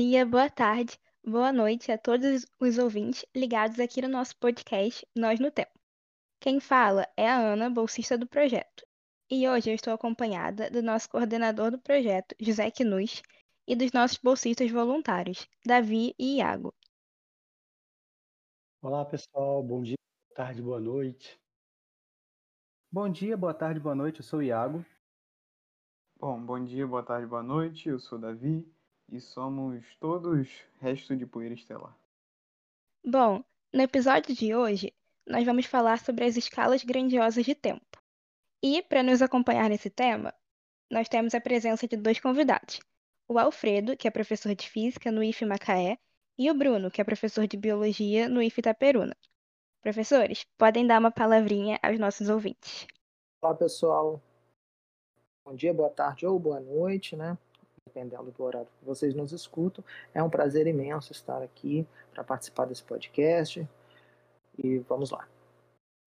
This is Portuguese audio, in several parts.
dia, boa tarde, boa noite a todos os ouvintes ligados aqui no nosso podcast Nós no Tempo. Quem fala é a Ana, bolsista do projeto. E hoje eu estou acompanhada do nosso coordenador do projeto, José Quinus, e dos nossos bolsistas voluntários, Davi e Iago. Olá, pessoal. Bom dia, boa tarde, boa noite. Bom dia, boa tarde, boa noite. Eu sou o Iago. Bom, bom dia, boa tarde, boa noite. Eu sou o Davi e somos todos resto de poeira estelar. Bom, no episódio de hoje, nós vamos falar sobre as escalas grandiosas de tempo. E, para nos acompanhar nesse tema, nós temos a presença de dois convidados: o Alfredo, que é professor de física no IF Macaé, e o Bruno, que é professor de biologia no IF Itaperuna. Professores, podem dar uma palavrinha aos nossos ouvintes. Olá, pessoal. Bom dia, boa tarde ou boa noite, né? Dependendo do horário que vocês nos escutam. É um prazer imenso estar aqui para participar desse podcast. E vamos lá.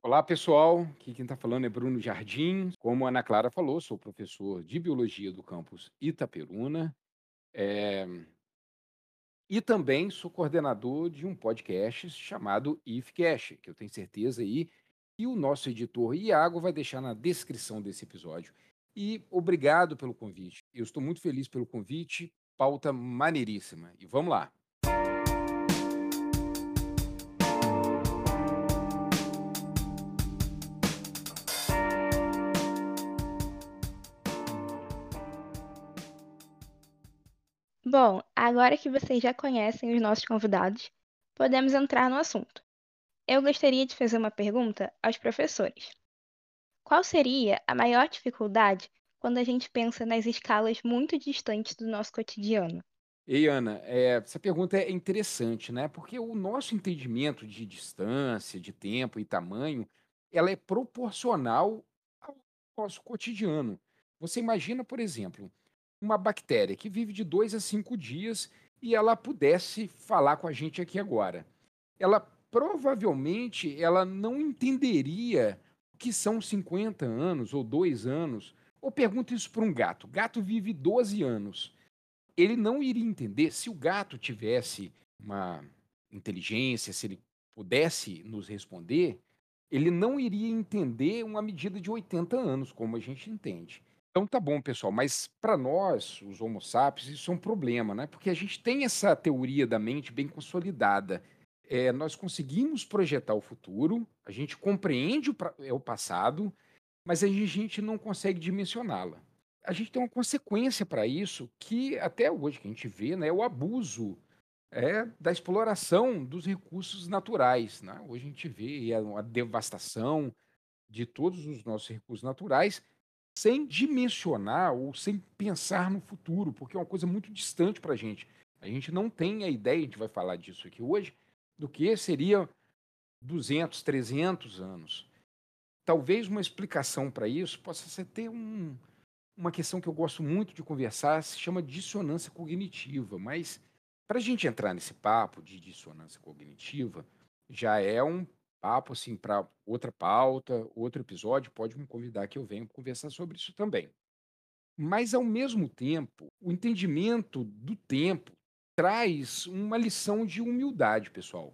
Olá, pessoal. Aqui quem está falando é Bruno Jardim. Como a Ana Clara falou, sou professor de biologia do campus Itaperuna. É... E também sou coordenador de um podcast chamado IFCast, que eu tenho certeza aí que o nosso editor Iago vai deixar na descrição desse episódio. E obrigado pelo convite. Eu estou muito feliz pelo convite. Pauta maneiríssima. E vamos lá. Bom, agora que vocês já conhecem os nossos convidados, podemos entrar no assunto. Eu gostaria de fazer uma pergunta aos professores. Qual seria a maior dificuldade quando a gente pensa nas escalas muito distantes do nosso cotidiano? Ei, Ana, é, essa pergunta é interessante, né? Porque o nosso entendimento de distância, de tempo e tamanho, ela é proporcional ao nosso cotidiano. Você imagina, por exemplo, uma bactéria que vive de dois a cinco dias e ela pudesse falar com a gente aqui agora. Ela provavelmente ela não entenderia que são 50 anos ou dois anos. Ou pergunta isso para um gato. Gato vive 12 anos. Ele não iria entender se o gato tivesse uma inteligência, se ele pudesse nos responder, ele não iria entender uma medida de 80 anos, como a gente entende. Então tá bom, pessoal, mas para nós, os Homo sapiens, isso é um problema, né? Porque a gente tem essa teoria da mente bem consolidada. É, nós conseguimos projetar o futuro, a gente compreende o, é, o passado, mas a gente não consegue dimensioná-la. A gente tem uma consequência para isso que até hoje que a gente vê, né, é o abuso é, da exploração dos recursos naturais. Né? Hoje a gente vê a devastação de todos os nossos recursos naturais sem dimensionar ou sem pensar no futuro, porque é uma coisa muito distante para a gente. A gente não tem a ideia, a gente vai falar disso aqui hoje, do que seria 200, 300 anos. Talvez uma explicação para isso possa ser ter um, uma questão que eu gosto muito de conversar, se chama dissonância cognitiva, mas para a gente entrar nesse papo de dissonância cognitiva, já é um papo assim para outra pauta, outro episódio, pode me convidar que eu venha conversar sobre isso também. Mas ao mesmo tempo, o entendimento do tempo traz uma lição de humildade, pessoal.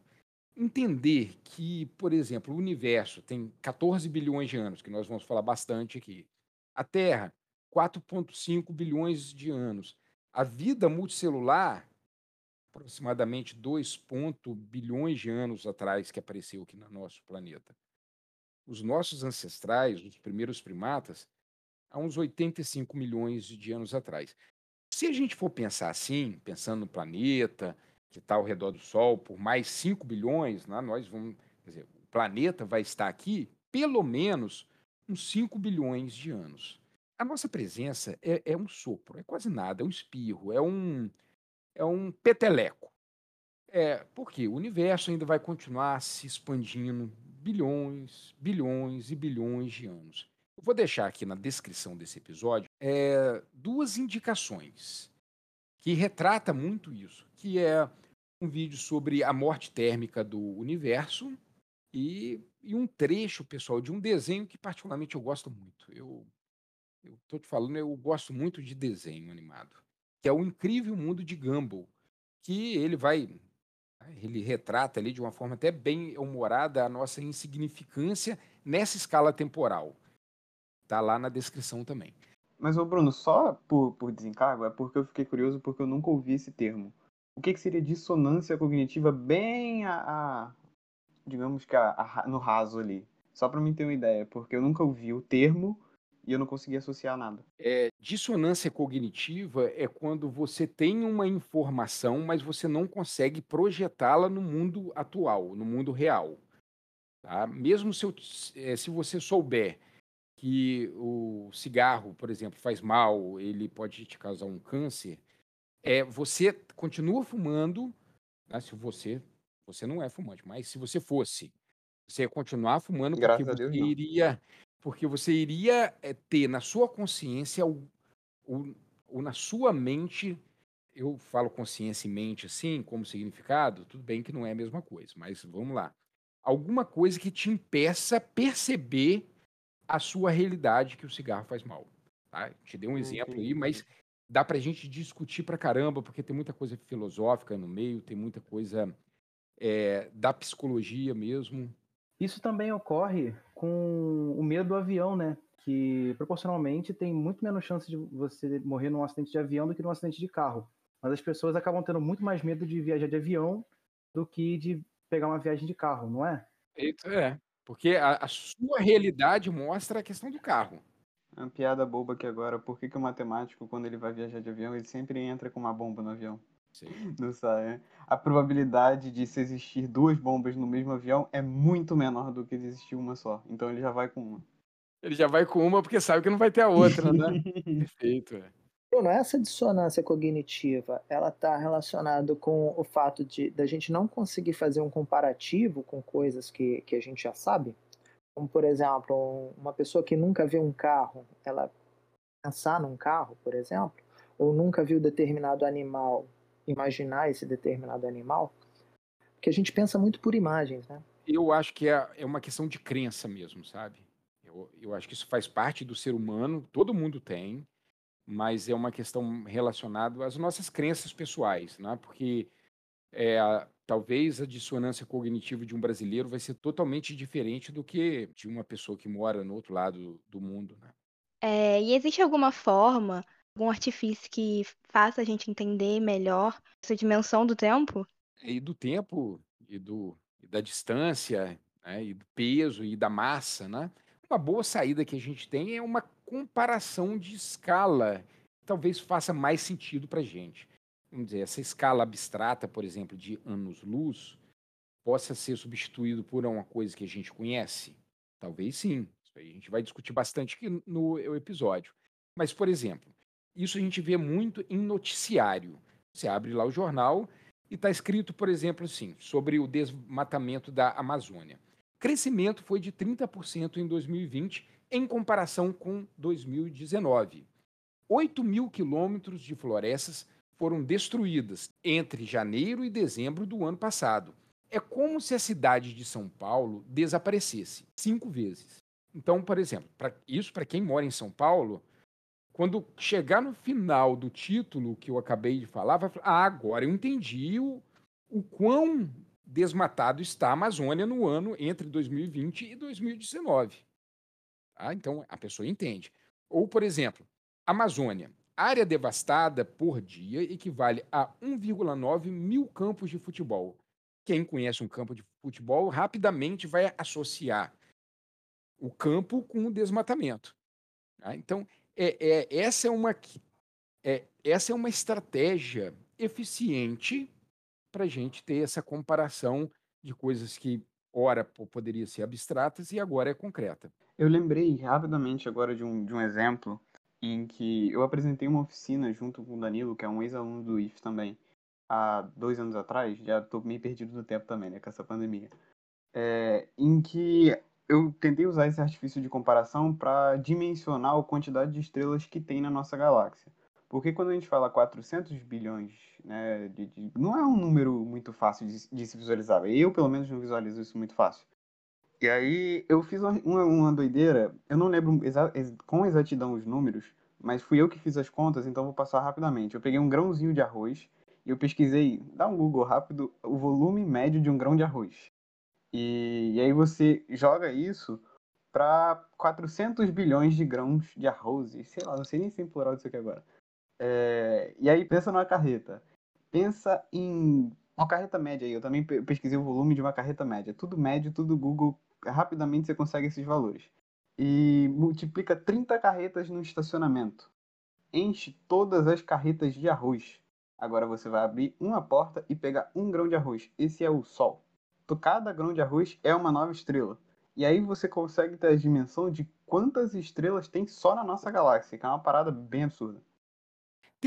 Entender que, por exemplo, o universo tem 14 bilhões de anos, que nós vamos falar bastante aqui. A Terra, 4,5 bilhões de anos. A vida multicelular aproximadamente 2 bilhões de anos atrás que apareceu aqui no nosso planeta. Os nossos ancestrais, os primeiros primatas, há uns 85 milhões de anos atrás. Se a gente for pensar assim, pensando no planeta que está ao redor do Sol por mais 5 bilhões, né, nós vamos, quer dizer, o planeta vai estar aqui pelo menos uns 5 bilhões de anos. A nossa presença é, é um sopro, é quase nada, é um espirro, é um, é um peteleco. É, porque o universo ainda vai continuar se expandindo bilhões, bilhões e bilhões de anos. Eu vou deixar aqui na descrição desse episódio é, duas indicações que retrata muito isso, que é um vídeo sobre a morte térmica do universo e, e um trecho, pessoal, de um desenho que particularmente eu gosto muito. Eu estou te falando, eu gosto muito de desenho animado que é o incrível mundo de Gumball. que ele vai ele retrata ali de uma forma até bem humorada a nossa insignificância nessa escala temporal. Tá lá na descrição também. Mas, ô Bruno, só por, por desencargo, é porque eu fiquei curioso porque eu nunca ouvi esse termo. O que, que seria dissonância cognitiva bem a, a digamos que a, a, no raso ali? Só para mim ter uma ideia, porque eu nunca ouvi o termo e eu não consegui associar nada. É, dissonância cognitiva é quando você tem uma informação, mas você não consegue projetá-la no mundo atual, no mundo real. Tá? Mesmo se, eu, é, se você souber que o cigarro, por exemplo, faz mal, ele pode te causar um câncer, é, você continua fumando, né, se você, você não é fumante, mas se você fosse, você ia continuar fumando porque Graças Deus, você não. iria porque você iria é, ter na sua consciência ou, na sua mente, eu falo consciência e mente assim, como significado, tudo bem que não é a mesma coisa, mas vamos lá. Alguma coisa que te impeça perceber a sua realidade que o cigarro faz mal. Tá? Te dei um exemplo aí, mas dá pra gente discutir pra caramba, porque tem muita coisa filosófica no meio, tem muita coisa é, da psicologia mesmo. Isso também ocorre com o medo do avião, né? Que proporcionalmente tem muito menos chance de você morrer num acidente de avião do que num acidente de carro. Mas as pessoas acabam tendo muito mais medo de viajar de avião do que de pegar uma viagem de carro, não é? Isso é. Porque a, a sua realidade mostra a questão do carro. Uma piada boba aqui agora. Por que, que o matemático, quando ele vai viajar de avião, ele sempre entra com uma bomba no avião? Sim. Não sai, né? A probabilidade de se existir duas bombas no mesmo avião é muito menor do que de existir uma só. Então ele já vai com uma. Ele já vai com uma porque sabe que não vai ter a outra, né? Perfeito. É. Bruno, essa dissonância cognitiva, ela está relacionada com o fato de da gente não conseguir fazer um comparativo com coisas que, que a gente já sabe? Como, por exemplo, uma pessoa que nunca viu um carro, ela pensar num carro, por exemplo, ou nunca viu determinado animal, imaginar esse determinado animal, porque a gente pensa muito por imagens, né? Eu acho que é, é uma questão de crença mesmo, sabe? Eu, eu acho que isso faz parte do ser humano, todo mundo tem, mas é uma questão relacionada às nossas crenças pessoais, né? Porque é, talvez a dissonância cognitiva de um brasileiro vai ser totalmente diferente do que de uma pessoa que mora no outro lado do mundo, né? É, e existe alguma forma algum artifício que faça a gente entender melhor essa dimensão do tempo? E do tempo, e, do, e da distância, né? e do peso, e da massa, né? Uma boa saída que a gente tem é uma comparação de escala. Talvez faça mais sentido para a gente. Vamos dizer, essa escala abstrata, por exemplo, de anos-luz, possa ser substituído por uma coisa que a gente conhece? Talvez sim. Isso aí a gente vai discutir bastante no episódio. Mas, por exemplo, isso a gente vê muito em noticiário. Você abre lá o jornal e está escrito, por exemplo, assim, sobre o desmatamento da Amazônia. Crescimento foi de 30% em 2020 em comparação com 2019. 8 mil quilômetros de florestas foram destruídas entre janeiro e dezembro do ano passado. É como se a cidade de São Paulo desaparecesse cinco vezes. Então, por exemplo, pra, isso para quem mora em São Paulo quando chegar no final do título que eu acabei de falar, vai falar: ah, agora eu entendi o, o quão desmatado está a Amazônia no ano entre 2020 e 2019. Tá? Então a pessoa entende. Ou, por exemplo, Amazônia. Área devastada por dia equivale a 1,9 mil campos de futebol. Quem conhece um campo de futebol rapidamente vai associar o campo com o desmatamento. Tá? Então, é, é, essa, é uma, é, essa é uma estratégia eficiente para a gente ter essa comparação de coisas que, ora, poderiam ser abstratas e agora é concreta. Eu lembrei rapidamente agora de um, de um exemplo em que eu apresentei uma oficina junto com o Danilo, que é um ex-aluno do IF também, há dois anos atrás, já estou meio perdido no tempo também, né, com essa pandemia, é, em que eu tentei usar esse artifício de comparação para dimensionar a quantidade de estrelas que tem na nossa galáxia. Porque quando a gente fala 400 bilhões, né, de, de, não é um número muito fácil de, de, se visualizar. Eu, pelo menos, não visualizo isso muito fácil. E aí eu fiz uma, uma, doideira, eu não lembro exa com exatidão os números, mas fui eu que fiz as contas, então vou passar rapidamente. Eu peguei um grãozinho de arroz E eu pesquisei, dá um Google rápido, o volume médio de um grão de arroz. E, e aí você joga isso para 400 bilhões de grãos de arroz. E sei lá, não sei nem se é plural disso aqui agora. É, e aí pensa numa carreta. Pensa em uma carreta média aí. Eu também pesquisei o volume de uma carreta média. Tudo médio, tudo Google. Rapidamente você consegue esses valores. E multiplica 30 carretas no estacionamento. Enche todas as carretas de arroz. Agora você vai abrir uma porta e pegar um grão de arroz. Esse é o Sol. Cada grão de arroz é uma nova estrela. E aí você consegue ter a dimensão de quantas estrelas tem só na nossa galáxia, que é uma parada bem absurda.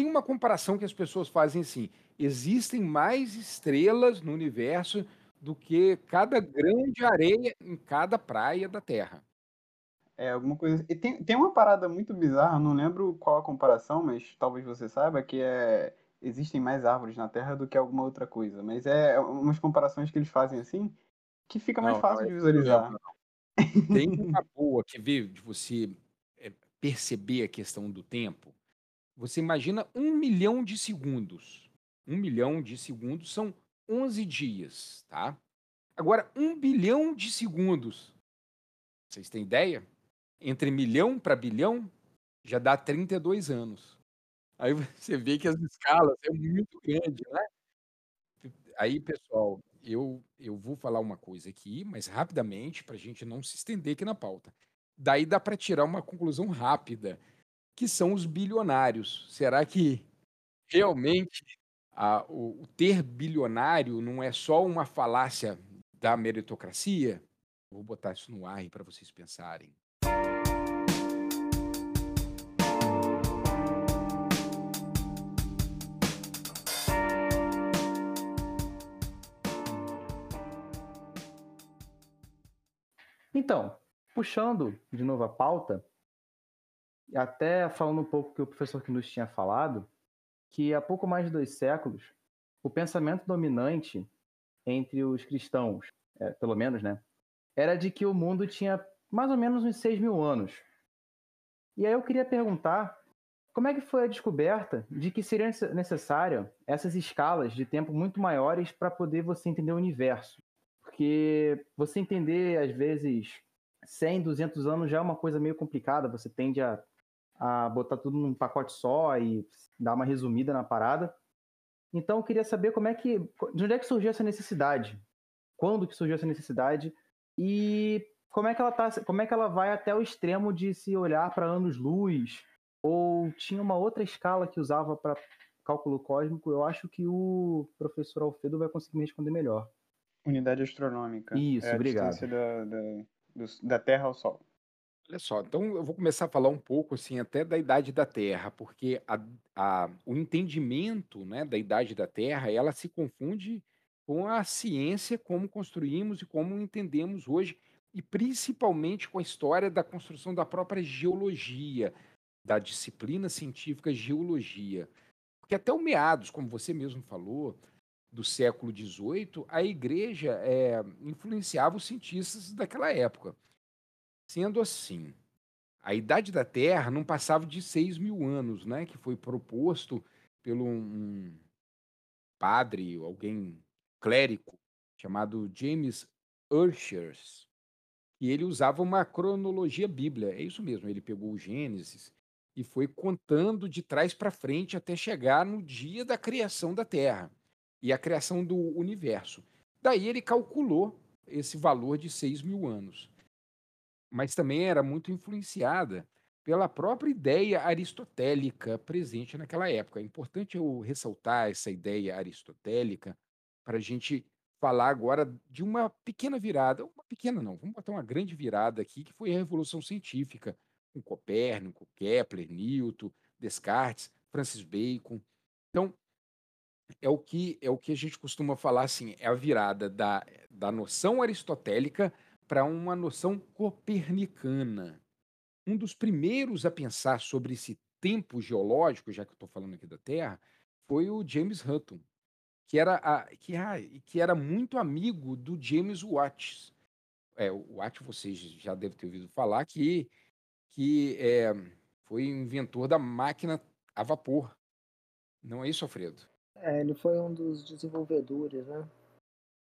Tem uma comparação que as pessoas fazem assim: existem mais estrelas no universo do que cada grão de areia em cada praia da Terra. É, alguma coisa. E tem, tem uma parada muito bizarra, não lembro qual a comparação, mas talvez você saiba, que é existem mais árvores na Terra do que alguma outra coisa. Mas é umas comparações que eles fazem assim que fica mais não, fácil não, de visualizar. Tem uma boa que vê de você é, perceber a questão do tempo. Você imagina um milhão de segundos. Um milhão de segundos são 11 dias, tá? Agora, um bilhão de segundos. Vocês têm ideia? Entre milhão para bilhão já dá 32 anos. Aí você vê que as escalas é muito grande, né? Aí, pessoal, eu, eu vou falar uma coisa aqui, mas rapidamente, para a gente não se estender aqui na pauta. Daí dá para tirar uma conclusão rápida, que são os bilionários. Será que realmente a, o, o ter bilionário não é só uma falácia da meritocracia? Vou botar isso no ar para vocês pensarem. Então, puxando de novo a pauta, até falando um pouco que o professor que nos tinha falado, que há pouco mais de dois séculos, o pensamento dominante entre os cristãos, é, pelo menos, né, era de que o mundo tinha mais ou menos uns 6 mil anos. E aí eu queria perguntar como é que foi a descoberta de que seria necessária essas escalas de tempo muito maiores para poder você entender o universo? Porque você entender, às vezes, 100, 200 anos já é uma coisa meio complicada, você tende a, a botar tudo num pacote só e dar uma resumida na parada. Então, eu queria saber como é que, de onde é que surgiu essa necessidade? Quando que surgiu essa necessidade? E como é que ela tá, como é que ela vai até o extremo de se olhar para anos-luz? Ou tinha uma outra escala que usava para cálculo cósmico? Eu acho que o professor Alfredo vai conseguir me responder melhor. Unidade astronômica. Isso, é a obrigado. distância da, da, da Terra ao Sol. Olha só, então eu vou começar a falar um pouco assim até da idade da Terra, porque a, a, o entendimento né, da idade da Terra ela se confunde com a ciência, como construímos e como entendemos hoje, e principalmente com a história da construção da própria geologia, da disciplina científica geologia. Porque até o meados, como você mesmo falou, do século XVIII, a igreja é, influenciava os cientistas daquela época. Sendo assim, a idade da Terra não passava de 6 mil anos, né, que foi proposto pelo um padre, alguém clérigo, chamado James Urshers, e ele usava uma cronologia bíblia. É isso mesmo, ele pegou o Gênesis e foi contando de trás para frente até chegar no dia da criação da Terra e a criação do universo. Daí ele calculou esse valor de 6 mil anos. Mas também era muito influenciada pela própria ideia aristotélica presente naquela época. É importante eu ressaltar essa ideia aristotélica para a gente falar agora de uma pequena virada, uma pequena não, vamos botar uma grande virada aqui, que foi a Revolução Científica, com Copérnico, Kepler, Newton, Descartes, Francis Bacon. Então, é o que é o que a gente costuma falar assim, é a virada da, da noção aristotélica para uma noção copernicana. Um dos primeiros a pensar sobre esse tempo geológico, já que eu estou falando aqui da Terra, foi o James Hutton, que era, a, que, ah, que era muito amigo do James Watt. É, o Watt vocês já devem ter ouvido falar que, que é, foi inventor da máquina a vapor. Não é isso, Alfredo? É, ele foi um dos desenvolvedores, né?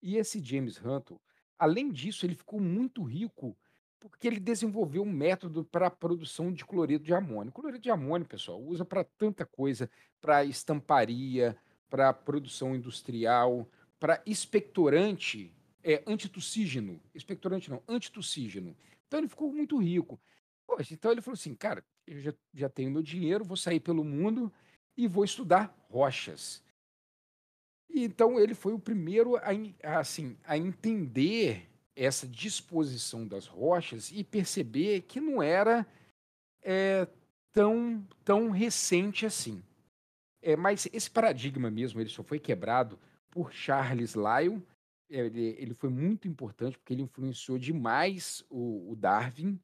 E esse James Hunter, além disso, ele ficou muito rico porque ele desenvolveu um método para a produção de cloreto de amônio. Cloreto de amônio, pessoal, usa para tanta coisa, para estamparia, para produção industrial, para expectorante, é antitussígeno, expectorante não, antitussígeno. Então ele ficou muito rico. Poxa, então ele falou assim, cara, eu já, já tenho meu dinheiro, vou sair pelo mundo e vou estudar rochas. E então ele foi o primeiro a, assim, a entender essa disposição das rochas e perceber que não era é, tão, tão recente assim. É, mas esse paradigma mesmo ele só foi quebrado por Charles Lyell. Ele, ele foi muito importante porque ele influenciou demais o, o Darwin,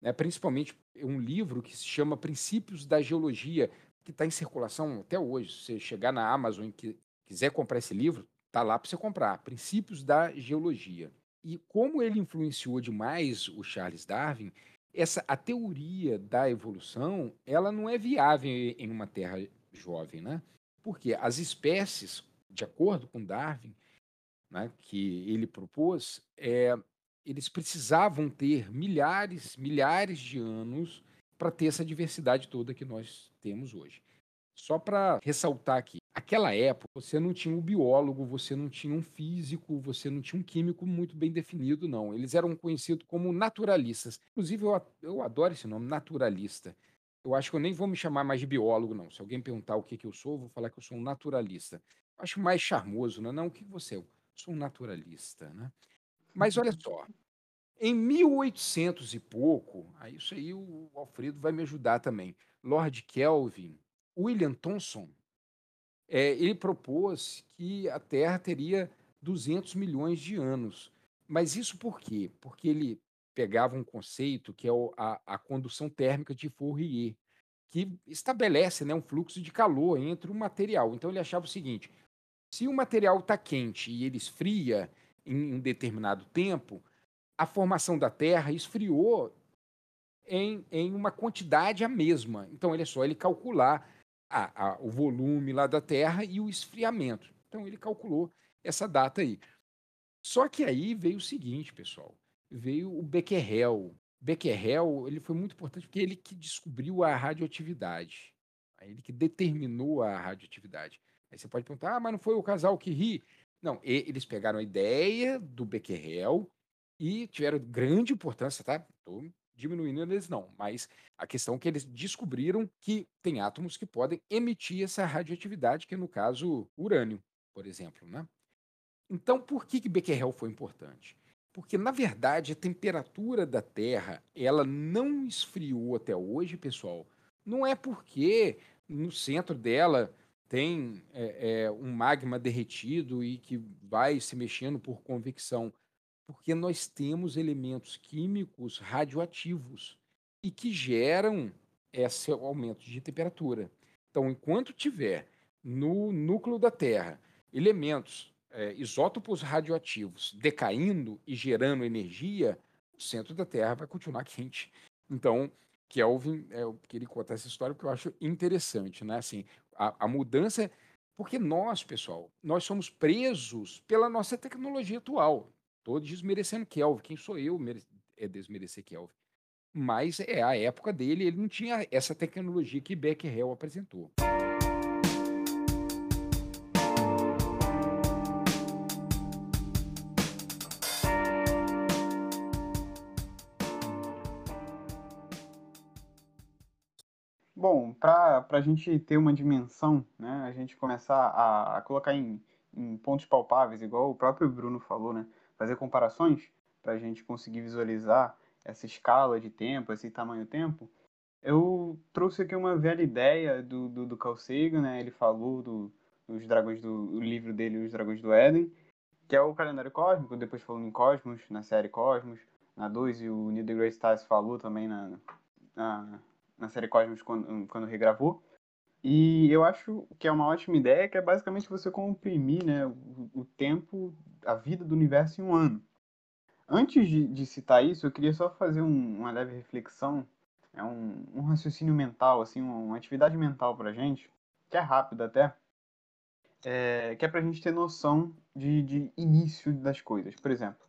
né? principalmente um livro que se chama Princípios da Geologia, que está em circulação até hoje. Se você chegar na Amazon e quiser comprar esse livro, tá lá para você comprar. Princípios da Geologia. E como ele influenciou demais o Charles Darwin, essa a teoria da evolução, ela não é viável em uma terra jovem, né? Porque as espécies, de acordo com Darwin, né, que ele propôs, é, eles precisavam ter milhares, milhares de anos para ter essa diversidade toda que nós temos hoje. Só para ressaltar aqui, aquela época você não tinha um biólogo, você não tinha um físico, você não tinha um químico muito bem definido, não. Eles eram conhecidos como naturalistas. Inclusive, eu, eu adoro esse nome, naturalista. Eu acho que eu nem vou me chamar mais de biólogo, não. Se alguém perguntar o que, que eu sou, eu vou falar que eu sou um naturalista. Eu acho mais charmoso, né? Não, o que você é? Eu sou um naturalista, né? Mas olha só, em 1800 e pouco, isso aí o Alfredo vai me ajudar também. Lord Kelvin, William Thomson, é, ele propôs que a Terra teria 200 milhões de anos. Mas isso por quê? Porque ele pegava um conceito que é a, a condução térmica de Fourier, que estabelece né, um fluxo de calor entre o material. Então ele achava o seguinte: se o material está quente e ele esfria em um determinado tempo, a formação da Terra esfriou em, em uma quantidade a mesma. Então, ele é só ele calcular a, a, o volume lá da Terra e o esfriamento. Então ele calculou essa data aí. Só que aí veio o seguinte, pessoal, veio o Becquerel. Becquerel ele foi muito importante porque ele que descobriu a radioatividade, ele que determinou a radioatividade. Aí você pode perguntar, ah, mas não foi o casal que ri? Não, eles pegaram a ideia do Becquerel e tiveram grande importância, tá? Tô diminuindo eles não, mas a questão é que eles descobriram que tem átomos que podem emitir essa radioatividade, que é no caso urânio, por exemplo, né? Então, por que que Becquerel foi importante? Porque na verdade a temperatura da Terra ela não esfriou até hoje, pessoal. Não é porque no centro dela tem é, é, um magma derretido e que vai se mexendo por convecção porque nós temos elementos químicos radioativos e que geram esse aumento de temperatura. Então, enquanto tiver no núcleo da Terra elementos, é, isótopos radioativos decaindo e gerando energia, o centro da Terra vai continuar quente. Então, Kelvin, é, eu queria contar essa história porque eu acho interessante, né? Assim, a, a mudança, porque nós, pessoal, nós somos presos pela nossa tecnologia atual. Tô desmerecendo Kelvin. Quem sou eu é desmerecer Kelvin? Mas é a época dele, ele não tinha essa tecnologia que Becquerel apresentou. Bom, para a gente ter uma dimensão, né, a gente começar a, a colocar em, em pontos palpáveis, igual o próprio Bruno falou, né, fazer comparações para a gente conseguir visualizar essa escala de tempo, esse tamanho-tempo, eu trouxe aqui uma velha ideia do, do, do Carl Sagan, né? Ele falou do, dos dragões do livro dele, Os Dragões do Éden, que é o calendário cósmico, depois falou em Cosmos, na série Cosmos, na 2, e o Neil deGrasse Tyson falou também na, na, na série Cosmos quando, quando regravou. E eu acho que é uma ótima ideia, que é basicamente você comprimir né, o, o tempo, a vida do universo em um ano. Antes de, de citar isso, eu queria só fazer um, uma leve reflexão, é um, um raciocínio mental, assim, uma, uma atividade mental para gente, que é rápida até, é, que é para a gente ter noção de, de início das coisas. Por exemplo,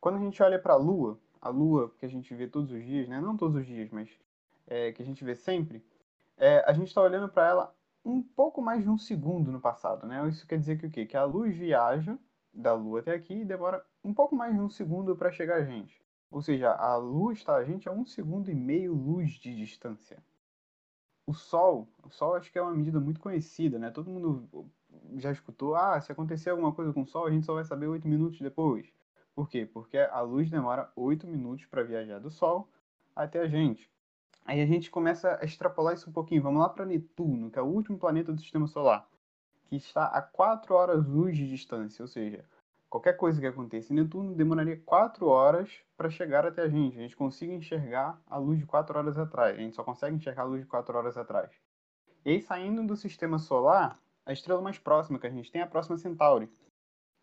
quando a gente olha para a Lua, a Lua que a gente vê todos os dias, né? não todos os dias, mas é, que a gente vê sempre, é, a gente está olhando para ela um pouco mais de um segundo no passado. Né? Isso quer dizer que o quê? Que a luz viaja da Lua até aqui e demora um pouco mais de um segundo para chegar a gente. Ou seja, a luz está a gente a um segundo e meio luz de distância. O Sol, o Sol acho que é uma medida muito conhecida, né? Todo mundo já escutou, ah, se acontecer alguma coisa com o Sol, a gente só vai saber oito minutos depois. Por quê? Porque a luz demora oito minutos para viajar do Sol até a gente. Aí a gente começa a extrapolar isso um pouquinho. Vamos lá para Netuno, que é o último planeta do Sistema Solar, que está a 4 horas luz de distância, ou seja, qualquer coisa que aconteça em Netuno demoraria 4 horas para chegar até a gente. A gente consiga enxergar a luz de 4 horas atrás. A gente só consegue enxergar a luz de 4 horas atrás. E aí, saindo do Sistema Solar, a estrela mais próxima que a gente tem é a próxima Centauri,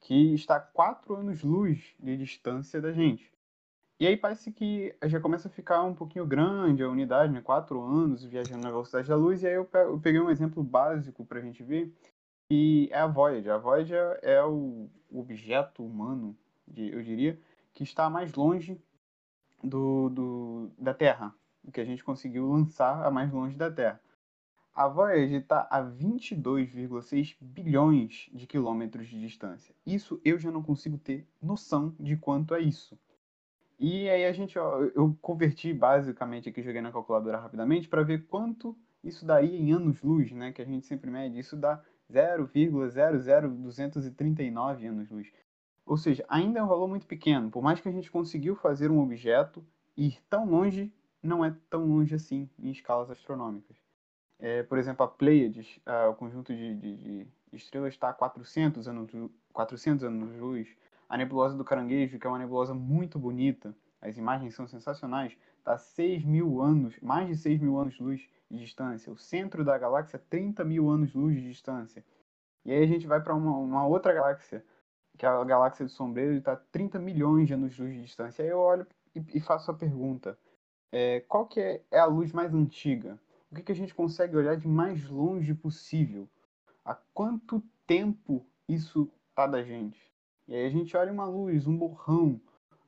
que está a 4 anos-luz de distância da gente. E aí parece que já começa a ficar um pouquinho grande a unidade, né? Quatro anos viajando na velocidade da luz. E aí eu peguei um exemplo básico para a gente ver, que é a Voyager. A Voyager é o objeto humano, eu diria, que está mais longe do, do, da Terra, o que a gente conseguiu lançar a mais longe da Terra. A Voyager está a 22,6 bilhões de quilômetros de distância. Isso eu já não consigo ter noção de quanto é isso. E aí a gente, ó, eu converti basicamente aqui, joguei na calculadora rapidamente, para ver quanto isso daria em anos-luz, né? Que a gente sempre mede. Isso dá 0,00239 anos-luz. Ou seja, ainda é um valor muito pequeno. Por mais que a gente conseguiu fazer um objeto ir tão longe, não é tão longe assim em escalas astronômicas. É, por exemplo, a Pleiades, uh, o conjunto de, de, de, estrelas, está a 400 anos, 400 anos-luz. A nebulosa do Caranguejo, que é uma nebulosa muito bonita, as imagens são sensacionais, está a 6 mil anos, mais de 6 mil anos-luz de distância. O centro da galáxia, 30 mil anos-luz de distância. E aí a gente vai para uma, uma, outra galáxia, que é a galáxia do Sombreiro, e está a 30 milhões de anos-luz de distância. Aí eu olho e, e faço a pergunta, é, qual que é, é, a luz mais antiga? O que, que a gente consegue olhar de mais longe possível? Há quanto tempo isso está da gente? E aí a gente olha uma luz, um borrão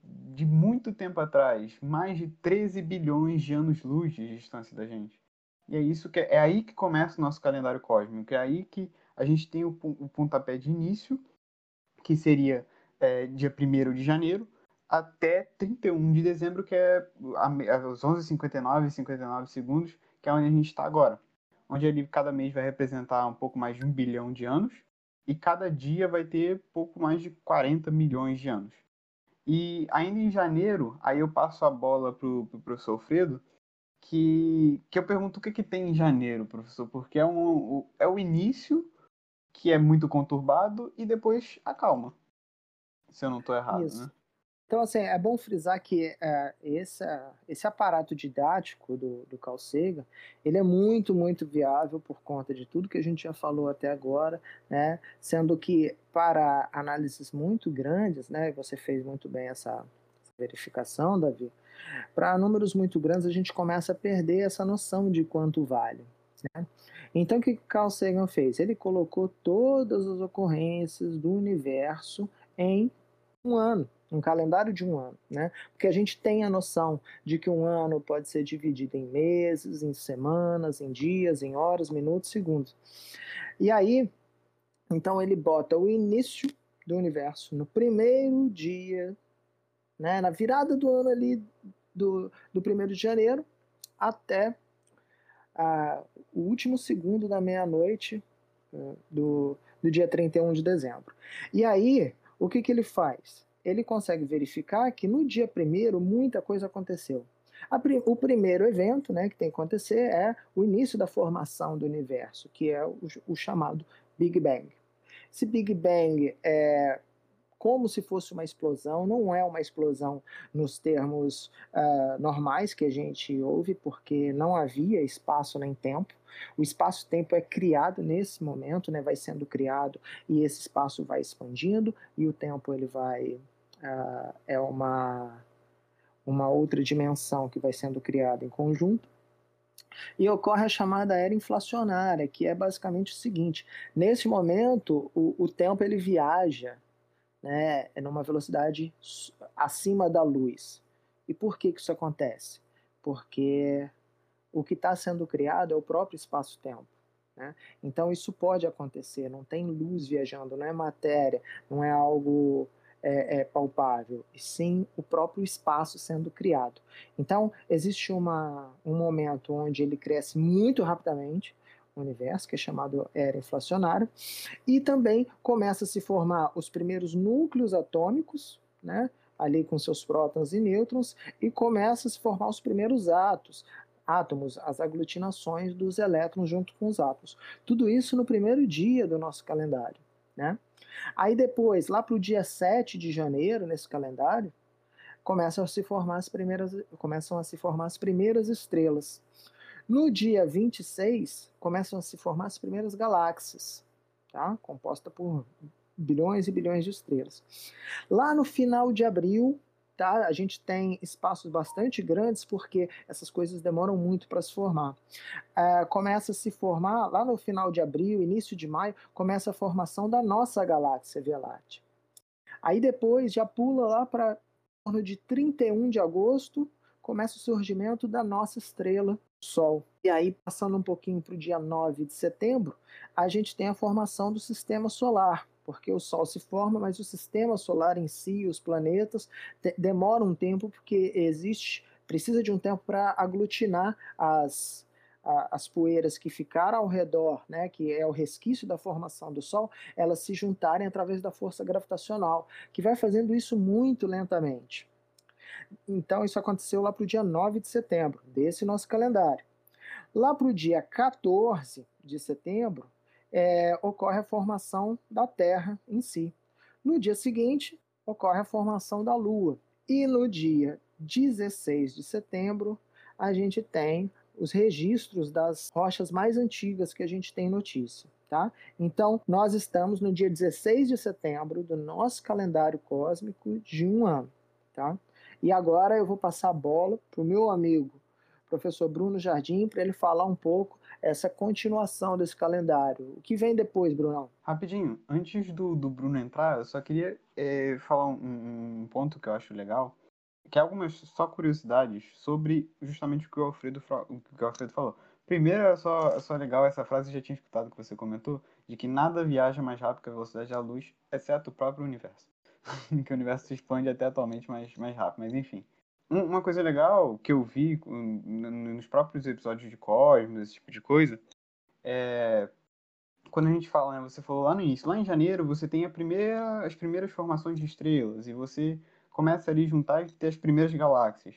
de muito tempo atrás, mais de 13 bilhões de anos-luz de distância da gente. E é isso que é, é aí que começa o nosso calendário cósmico, é aí que a gente tem o, o pontapé de início, que seria é, dia 1 de janeiro, até 31 de dezembro, que é às 11h59 e 59 segundos, que é onde a gente está agora. Onde ele cada mês vai representar um pouco mais de um bilhão de anos, e cada dia vai ter pouco mais de 40 milhões de anos. E ainda em janeiro, aí eu passo a bola pro, pro professor Alfredo, que, que eu pergunto o que, que tem em janeiro, professor, porque é, um, é o início que é muito conturbado e depois acalma. Se eu não estou errado, Isso. né? Então, assim, é bom frisar que é, esse, esse aparato didático do, do Carl Sagan, ele é muito, muito viável por conta de tudo que a gente já falou até agora, né? Sendo que para análises muito grandes, né? Você fez muito bem essa, verificação, Davi. Para números muito grandes, a gente começa a perder essa noção de quanto vale. Né? Então, o que Carl Sagan fez? Ele colocou todas as ocorrências do universo em um ano um calendário de um ano, né? Porque a gente tem a noção de que um ano pode ser dividido em meses, em semanas, em dias, em horas, minutos, segundos. E aí, então ele bota o início do universo no primeiro dia, né? Na virada do ano ali do, do primeiro de janeiro até ah, o último segundo da meia-noite uh, do, do dia 31 de dezembro. E aí, o que, que ele faz? Ele consegue verificar que no dia primeiro muita coisa aconteceu. o primeiro evento né, que tem que acontecer é o início da formação do universo, que é o, o chamado Big Bang. Esse Big Bang é como se fosse uma explosão, não é uma explosão nos termos uh, normais que a gente ouve, porque não havia espaço nem tempo. O espaço-tempo é criado nesse momento, né, vai sendo criado e esse espaço vai expandindo e o tempo ele vai uh, é uma, uma outra dimensão que vai sendo criada em conjunto. E ocorre a chamada era inflacionária, que é basicamente o seguinte: nesse momento, o, o tempo ele viaja né, numa velocidade acima da luz. E por que, que isso acontece? Porque o que está sendo criado é o próprio espaço-tempo. Né? Então isso pode acontecer, não tem luz viajando, não é matéria, não é algo é, é, palpável, e sim o próprio espaço sendo criado. Então existe uma, um momento onde ele cresce muito rapidamente, o universo, que é chamado era inflacionário, e também começa a se formar os primeiros núcleos atômicos, né? ali com seus prótons e nêutrons, e começa a se formar os primeiros átomos, átomos, as aglutinações dos elétrons junto com os átomos. Tudo isso no primeiro dia do nosso calendário. Né? Aí depois, lá para o dia 7 de janeiro, nesse calendário, começam a se formar as primeiras, começam a se formar as primeiras estrelas. No dia 26, começam a se formar as primeiras galáxias, tá? composta por bilhões e bilhões de estrelas. Lá no final de abril, tá? A gente tem espaços bastante grandes porque essas coisas demoram muito para se formar. É, começa a se formar lá no final de abril, início de maio, começa a formação da nossa galáxia Via Láctea. Aí depois já pula lá para torno de 31 de agosto, começa o surgimento da nossa estrela, Sol. E aí, passando um pouquinho para o dia 9 de setembro, a gente tem a formação do sistema solar porque o Sol se forma, mas o sistema solar em si, os planetas, demora um tempo porque existe, precisa de um tempo para aglutinar as, as poeiras que ficaram ao redor, né, que é o resquício da formação do Sol, elas se juntarem através da força gravitacional, que vai fazendo isso muito lentamente. Então, isso aconteceu lá para o dia 9 de setembro, desse nosso calendário. Lá para o dia 14 de setembro, é, ocorre a formação da Terra em si. No dia seguinte, ocorre a formação da Lua. E no dia 16 de setembro, a gente tem os registros das rochas mais antigas que a gente tem notícia. Tá? Então, nós estamos no dia 16 de setembro do nosso calendário cósmico de um ano. Tá? E agora eu vou passar a bola para o meu amigo, professor Bruno Jardim, para ele falar um pouco essa continuação desse calendário. O que vem depois, Brunão? Rapidinho, antes do, do Bruno entrar, eu só queria é, falar um, um, ponto que eu acho legal, que é algumas só curiosidades sobre justamente o que o Alfredo, o que o Alfredo falou. Primeiro, é só, é só legal essa frase, eu já tinha escutado que você comentou, de que nada viaja mais rápido que a velocidade da luz, exceto o próprio universo. que o universo se expande até atualmente mais, mais rápido, mas enfim. Uma coisa legal que eu vi nos próprios episódios de Cosmos, esse tipo de coisa, é quando a gente fala, né, você falou lá no início, lá em janeiro você tem primeira, as primeiras formações de estrelas e você começa ali a juntar e ter as primeiras galáxias.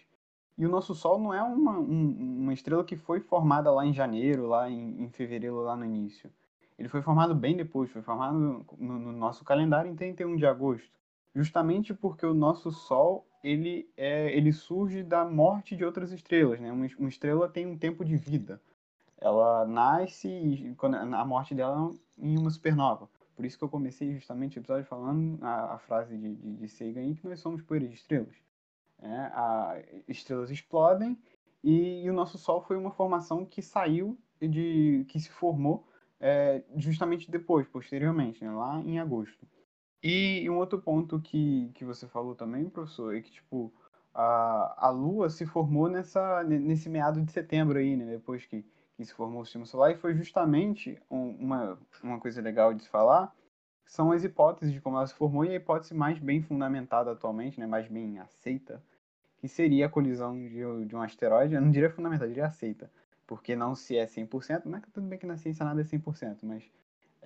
E o nosso Sol não é uma, um, uma estrela que foi formada lá em janeiro, lá em, em, fevereiro, lá no início. Ele foi formado bem depois, foi formado no, no nosso calendário em 31 de agosto. Justamente porque o nosso Sol ele, é, ele surge da morte de outras estrelas, né? Uma, uma estrela tem um tempo de vida. Ela nasce e quando, a morte dela é em uma supernova. Por isso que eu comecei justamente o episódio falando a, a frase de, de, de Sagan que nós somos poeira de estrelas. É, a, estrelas explodem e, e, o nosso Sol foi uma formação que saiu de que se formou é, justamente depois, posteriormente, né, lá em agosto. E um outro ponto que, que você falou também, professor, é que, tipo, a, a Lua se formou nessa, nesse meado de setembro aí, né? Depois que, que se formou o sistema solar, e foi justamente um, uma, uma coisa legal de se falar, são as hipóteses de como ela se formou, e a hipótese mais bem fundamentada atualmente, né? Mais bem aceita, que seria a colisão de, de um asteroide, eu não diria fundamentada, eu diria aceita, porque não se é 100%, não é tudo bem que na ciência nada é 100%, mas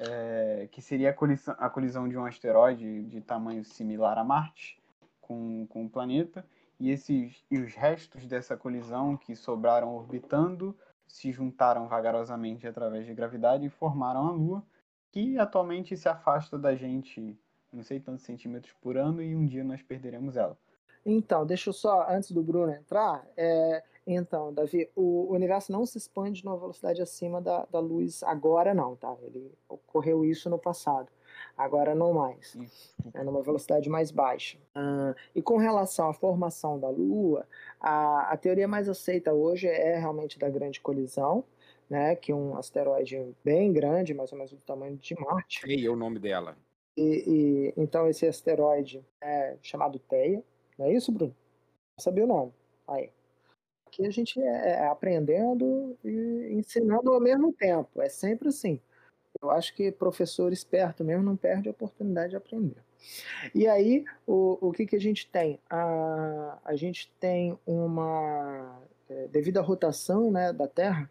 é, que seria a colisão, a colisão, de um asteroide de tamanho similar a Marte com, com o planeta, e, esses, e os restos dessa colisão que sobraram orbitando se juntaram vagarosamente através de gravidade e formaram a Lua, que atualmente se afasta da gente, não sei tantos centímetros por ano, e um dia nós perderemos ela. Então, deixa eu só, antes do Bruno entrar, é, então, Davi, o universo não se expande numa velocidade acima da, da luz agora, não, tá? Ele ocorreu isso no passado. agora não mais, é numa velocidade mais baixa. Uh, e com relação à formação da Lua, a, a teoria mais aceita hoje é realmente da grande colisão, né, que um asteroide bem grande, mais ou menos do tamanho de Marte. Teia é o nome dela. E, e, então esse asteroide é chamado Teia, não é isso, Bruno? Não sabia o nome. Aí. Aqui a gente é, é aprendendo e ensinando ao mesmo tempo. É sempre assim. Eu acho que professor esperto mesmo não perde a oportunidade de aprender. E aí, o, o que, que a gente tem? A, a gente tem uma. É, devido à rotação né, da Terra,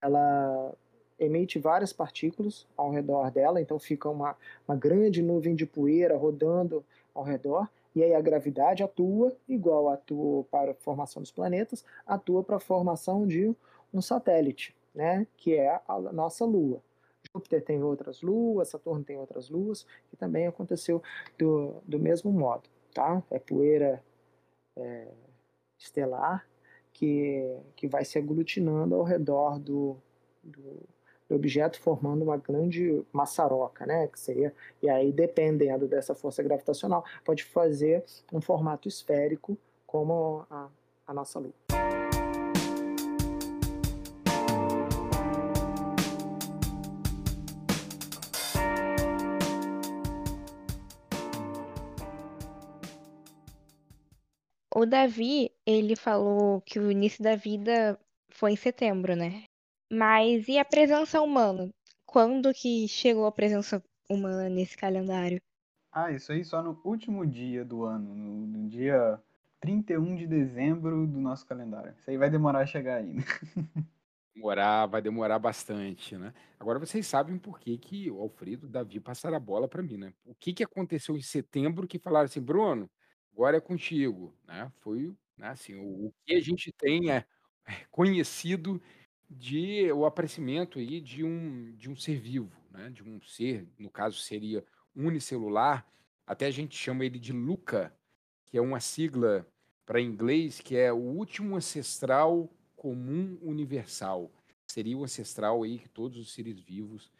ela emite várias partículas ao redor dela, então fica uma, uma grande nuvem de poeira rodando ao redor, e aí a gravidade atua, igual atua para a formação dos planetas, atua para a formação de um satélite, né, que é a nossa Lua. Júpiter tem outras luas, Saturno tem outras luas, que também aconteceu do, do mesmo modo, tá? É poeira é, estelar que, que vai se aglutinando ao redor do, do, do, objeto, formando uma grande maçaroca, né? Que seria, e aí, dependendo dessa força gravitacional, pode fazer um formato esférico como a, a nossa Lua. O Davi, ele falou que o início da vida foi em setembro, né? Mas e a presença humana? Quando que chegou a presença humana nesse calendário? Ah, isso aí só no último dia do ano, no, no dia 31 de dezembro do nosso calendário. Isso aí vai demorar a chegar ainda. Demorar, vai demorar bastante, né? Agora vocês sabem por que, que o Alfredo Davi passaram a bola para mim, né? O que, que aconteceu em setembro que falaram assim, Bruno, agora é contigo, né? Foi, né, assim, o, o que a gente tem é, é conhecido de o aparecimento aí de um de um ser vivo, né? De um ser, no caso seria unicelular, até a gente chama ele de Luca, que é uma sigla para inglês que é o último ancestral comum universal. Seria o ancestral aí que todos os seres vivos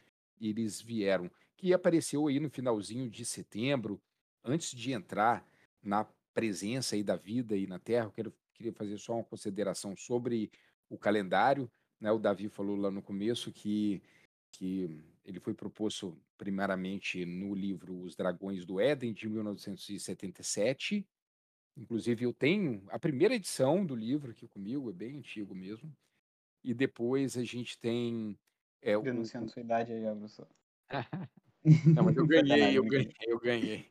eles vieram, que apareceu aí no finalzinho de setembro, antes de entrar na presença aí da vida aí na Terra. Eu quero, queria fazer só uma consideração sobre o calendário. Né? O Davi falou lá no começo que, que ele foi proposto primeiramente no livro Os Dragões do Éden, de 1977. Inclusive, eu tenho a primeira edição do livro aqui comigo, é bem antigo mesmo. E depois a gente tem. É, Denunciando o... sua idade aí, Abraço. Não, mas eu ganhei, eu ganhei, eu ganhei.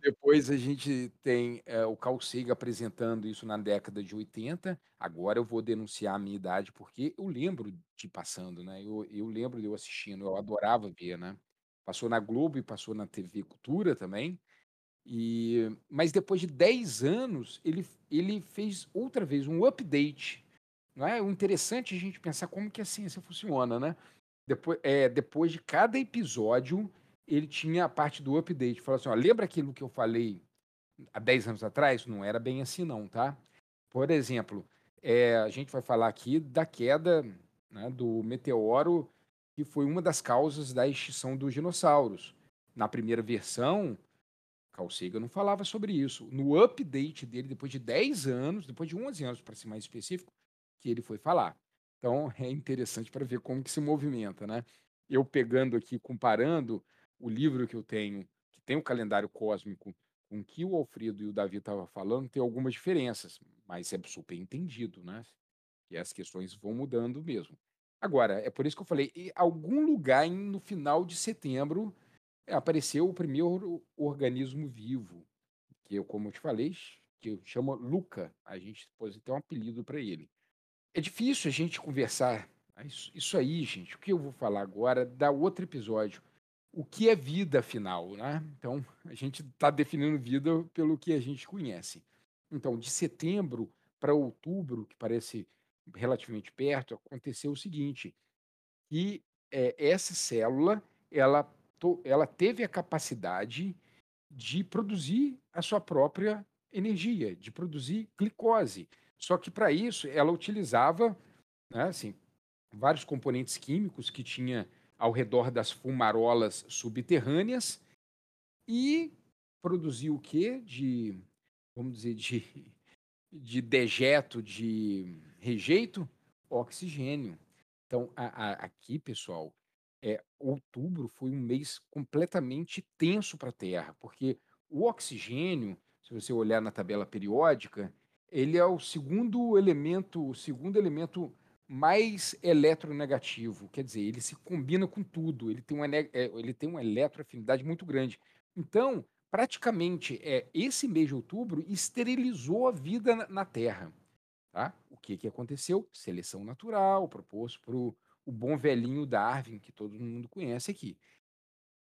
Depois a gente tem é, o Carl Sagan apresentando isso na década de 80. Agora eu vou denunciar a minha idade, porque eu lembro de passando, né? Eu, eu lembro de eu assistindo, eu adorava ver, né? Passou na Globo e passou na TV Cultura também. E, mas depois de 10 anos, ele, ele fez outra vez um update. Não é? O interessante é a gente pensar como que a ciência funciona, né? Depois, é, depois de cada episódio, ele tinha a parte do update. Falou assim: ó, lembra aquilo que eu falei há 10 anos atrás? Não era bem assim, não, tá? Por exemplo, é, a gente vai falar aqui da queda né, do meteoro, que foi uma das causas da extinção dos dinossauros. Na primeira versão, Carl Sagan não falava sobre isso. No update dele, depois de 10 anos, depois de 11 anos, para ser mais específico, que ele foi falar. Então, é interessante para ver como que se movimenta, né? Eu pegando aqui, comparando o livro que eu tenho, que tem o calendário cósmico, com que o Alfredo e o Davi estavam falando, tem algumas diferenças, mas é super entendido, né? E as questões vão mudando mesmo. Agora, é por isso que eu falei, em algum lugar no final de setembro apareceu o primeiro organismo vivo, que eu, como eu te falei, que chama Luca. A gente pode ter um apelido para ele. É difícil a gente conversar. Isso, isso aí, gente, o que eu vou falar agora dá outro episódio o que é vida, afinal, né? Então, a gente está definindo vida pelo que a gente conhece. Então, de setembro para outubro, que parece relativamente perto, aconteceu o seguinte, que é, essa célula, ela, to, ela teve a capacidade de produzir a sua própria energia, de produzir glicose. Só que para isso ela utilizava, né, assim, vários componentes químicos que tinha ao redor das fumarolas subterrâneas e produziu o quê? De, vamos dizer, de, de dejeto, de rejeito? Oxigênio. Então, a, a, aqui, pessoal, é, outubro foi um mês completamente tenso para a Terra, porque o oxigênio, se você olhar na tabela periódica, ele é o segundo elemento, o segundo elemento mais eletronegativo, quer dizer, ele se combina com tudo, ele tem uma, é, ele tem uma eletroafinidade muito grande. Então, praticamente, é, esse mês de outubro esterilizou a vida na, na Terra. Tá? O que, que aconteceu? Seleção natural, proposto para o bom velhinho Darwin, que todo mundo conhece aqui.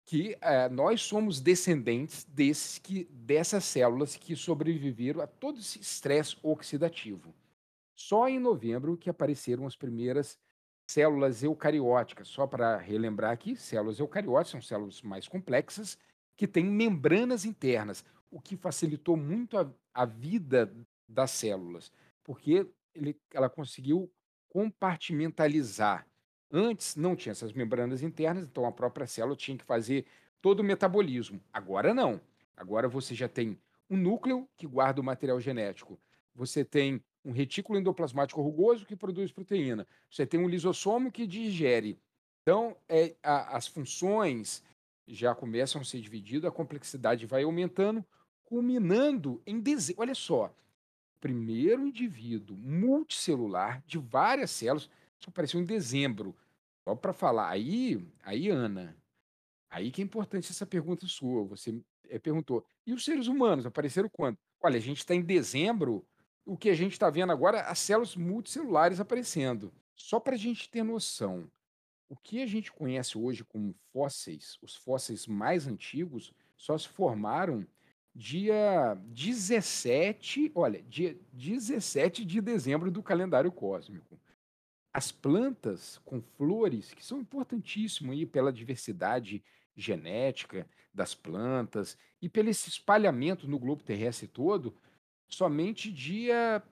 Que é, nós somos descendentes desses que, dessas células que sobreviveram a todo esse estresse oxidativo. Só em novembro que apareceram as primeiras células eucarióticas. Só para relembrar aqui, células eucarióticas são células mais complexas que têm membranas internas, o que facilitou muito a, a vida das células, porque ele, ela conseguiu compartimentalizar. Antes não tinha essas membranas internas, então a própria célula tinha que fazer todo o metabolismo. Agora não. Agora você já tem um núcleo que guarda o material genético. Você tem um retículo endoplasmático rugoso que produz proteína. Você tem um lisossomo que digere. Então, é, a, as funções já começam a ser divididas, a complexidade vai aumentando, culminando em desenho. Olha só, primeiro indivíduo multicelular de várias células, isso apareceu em dezembro. Só para falar, aí, aí, Ana, aí que é importante essa pergunta sua. Você é, perguntou, e os seres humanos apareceram quando? Olha, a gente está em dezembro, o que a gente está vendo agora, as células multicelulares aparecendo. Só para a gente ter noção, o que a gente conhece hoje como fósseis, os fósseis mais antigos, só se formaram dia 17, olha, dia 17 de dezembro do calendário cósmico. As plantas com flores, que são importantíssimas aí pela diversidade genética das plantas e pelo espalhamento no globo terrestre todo, somente dia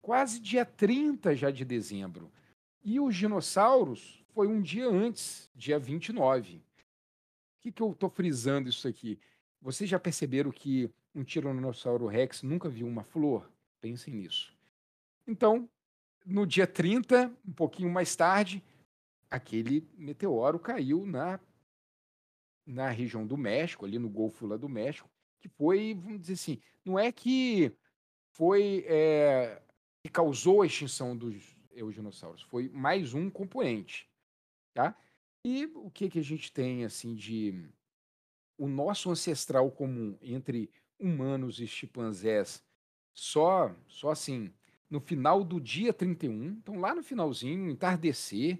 quase dia 30 já de dezembro. E os dinossauros foi um dia antes, dia 29. O que, que eu estou frisando isso aqui? Vocês já perceberam que um Tiranossauro Rex nunca viu uma flor? Pensem nisso. Então, no dia 30, um pouquinho mais tarde, aquele meteoro caiu na, na região do México, ali no Golfo lá do México, que foi, vamos dizer assim, não é que foi é, que causou a extinção dos eugenossauros. Foi mais um componente, tá? E o que que a gente tem assim de o nosso ancestral comum entre humanos e chimpanzés só só assim no final do dia 31, então lá no finalzinho, entardecer,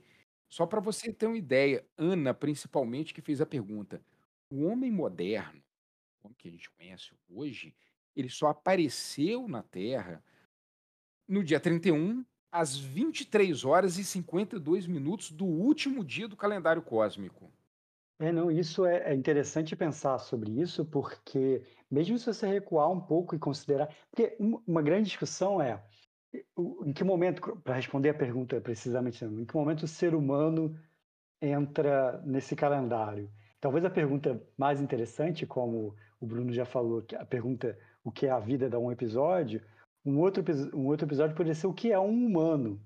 só para você ter uma ideia, Ana principalmente que fez a pergunta, o homem moderno, como que a gente conhece hoje, ele só apareceu na Terra no dia 31, às 23 horas e 52 minutos do último dia do calendário cósmico. É, não, isso é, é interessante pensar sobre isso, porque mesmo se você recuar um pouco e considerar. Porque uma grande discussão é em que momento, para responder a pergunta precisamente, em que momento o ser humano entra nesse calendário? Talvez a pergunta mais interessante, como o Bruno já falou, a pergunta o que é a vida dá um episódio, um outro, um outro episódio poderia ser o que é um humano.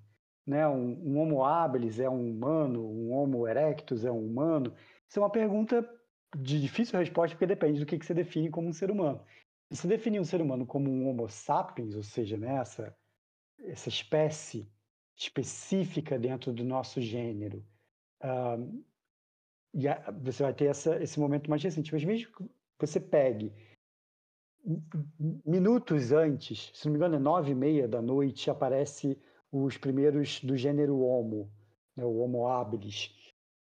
Né? Um, um Homo habilis é um humano, um Homo erectus é um humano. Isso é uma pergunta de difícil resposta, porque depende do que, que você define como um ser humano. Se você definir um ser humano como um Homo sapiens, ou seja, né, essa, essa espécie específica dentro do nosso gênero, uh, e a, você vai ter essa, esse momento mais recente. Mas mesmo que você pegue minutos antes, se não me engano, é nove e meia da noite, aparece os primeiros do gênero Homo, né, o Homo habilis.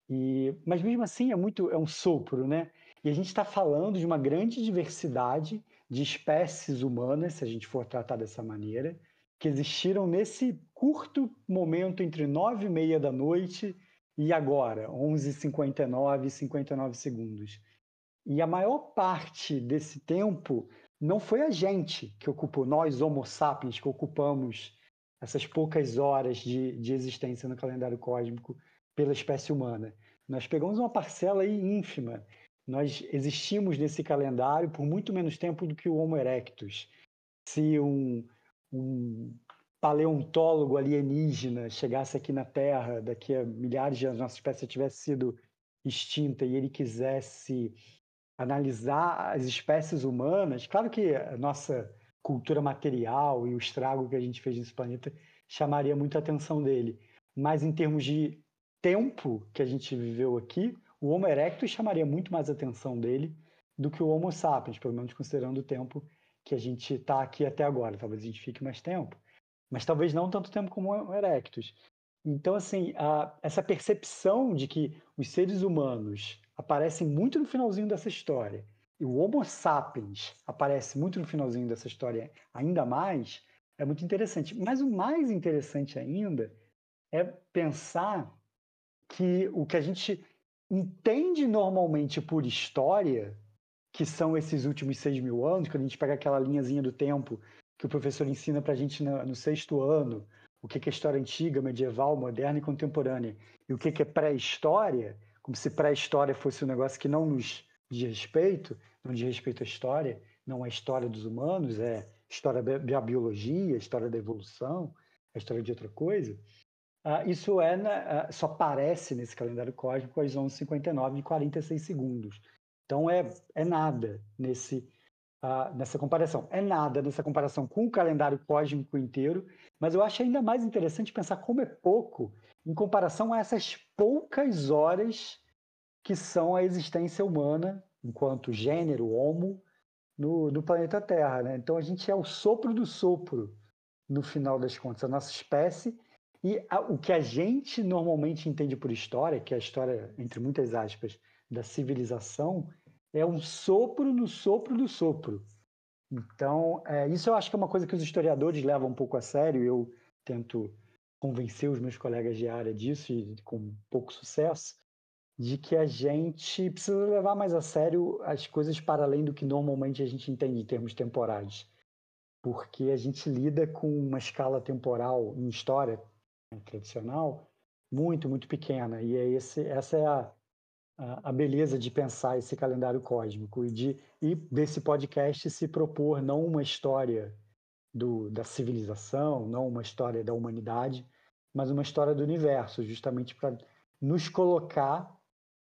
E, mas mesmo assim é muito é um sopro, né? E a gente está falando de uma grande diversidade de espécies humanas, se a gente for tratar dessa maneira, que existiram nesse curto momento entre nove e meia da noite e agora, 11h59 e 59 segundos. E a maior parte desse tempo não foi a gente que ocupou, nós, Homo sapiens, que ocupamos essas poucas horas de, de existência no calendário cósmico pela espécie humana. Nós pegamos uma parcela aí ínfima. nós existimos nesse calendário por muito menos tempo do que o Homo erectus. Se um, um paleontólogo alienígena chegasse aqui na Terra daqui a milhares de anos, nossa espécie tivesse sido extinta e ele quisesse analisar as espécies humanas, claro que a nossa cultura material e o estrago que a gente fez nesse planeta chamaria muito a atenção dele. Mas em termos de tempo que a gente viveu aqui, o Homo erectus chamaria muito mais a atenção dele do que o Homo sapiens, pelo menos considerando o tempo que a gente está aqui até agora. Talvez a gente fique mais tempo, mas talvez não tanto tempo como o Homo erectus. Então, assim, a, essa percepção de que os seres humanos aparecem muito no finalzinho dessa história e o Homo sapiens aparece muito no finalzinho dessa história ainda mais, é muito interessante. Mas o mais interessante ainda é pensar que o que a gente entende normalmente por história, que são esses últimos seis mil anos, quando a gente pega aquela linhazinha do tempo que o professor ensina para a gente no, no, sexto ano, o que é história antiga, medieval, moderna e contemporânea, e o que é pré-história, como se pré-história fosse um negócio que não nos diz respeito, não diz respeito à história, não é história dos humanos, é história da biologia, história da evolução, a história de outra coisa. Uh, isso é na, uh, só aparece nesse calendário cósmico às 11h59 de 46 segundos. Então é, é nada nesse, uh, nessa comparação. É nada nessa comparação com o calendário cósmico inteiro, mas eu acho ainda mais interessante pensar como é pouco em comparação a essas poucas horas que são a existência humana enquanto gênero, homo, no, no planeta Terra. Né? Então a gente é o sopro do sopro, no final das contas, a nossa espécie e a, o que a gente normalmente entende por história, que é a história, entre muitas aspas, da civilização, é um sopro no sopro do sopro. Então, é, isso eu acho que é uma coisa que os historiadores levam um pouco a sério. Eu tento convencer os meus colegas de área disso, e com pouco sucesso, de que a gente precisa levar mais a sério as coisas para além do que normalmente a gente entende em termos temporais. Porque a gente lida com uma escala temporal em história, tradicional muito, muito pequena. E é esse, essa é a, a, beleza de pensar esse calendário cósmico e, de, e desse podcast se propor não uma história do, da civilização, não uma história da humanidade, mas uma história do universo, justamente para nos colocar.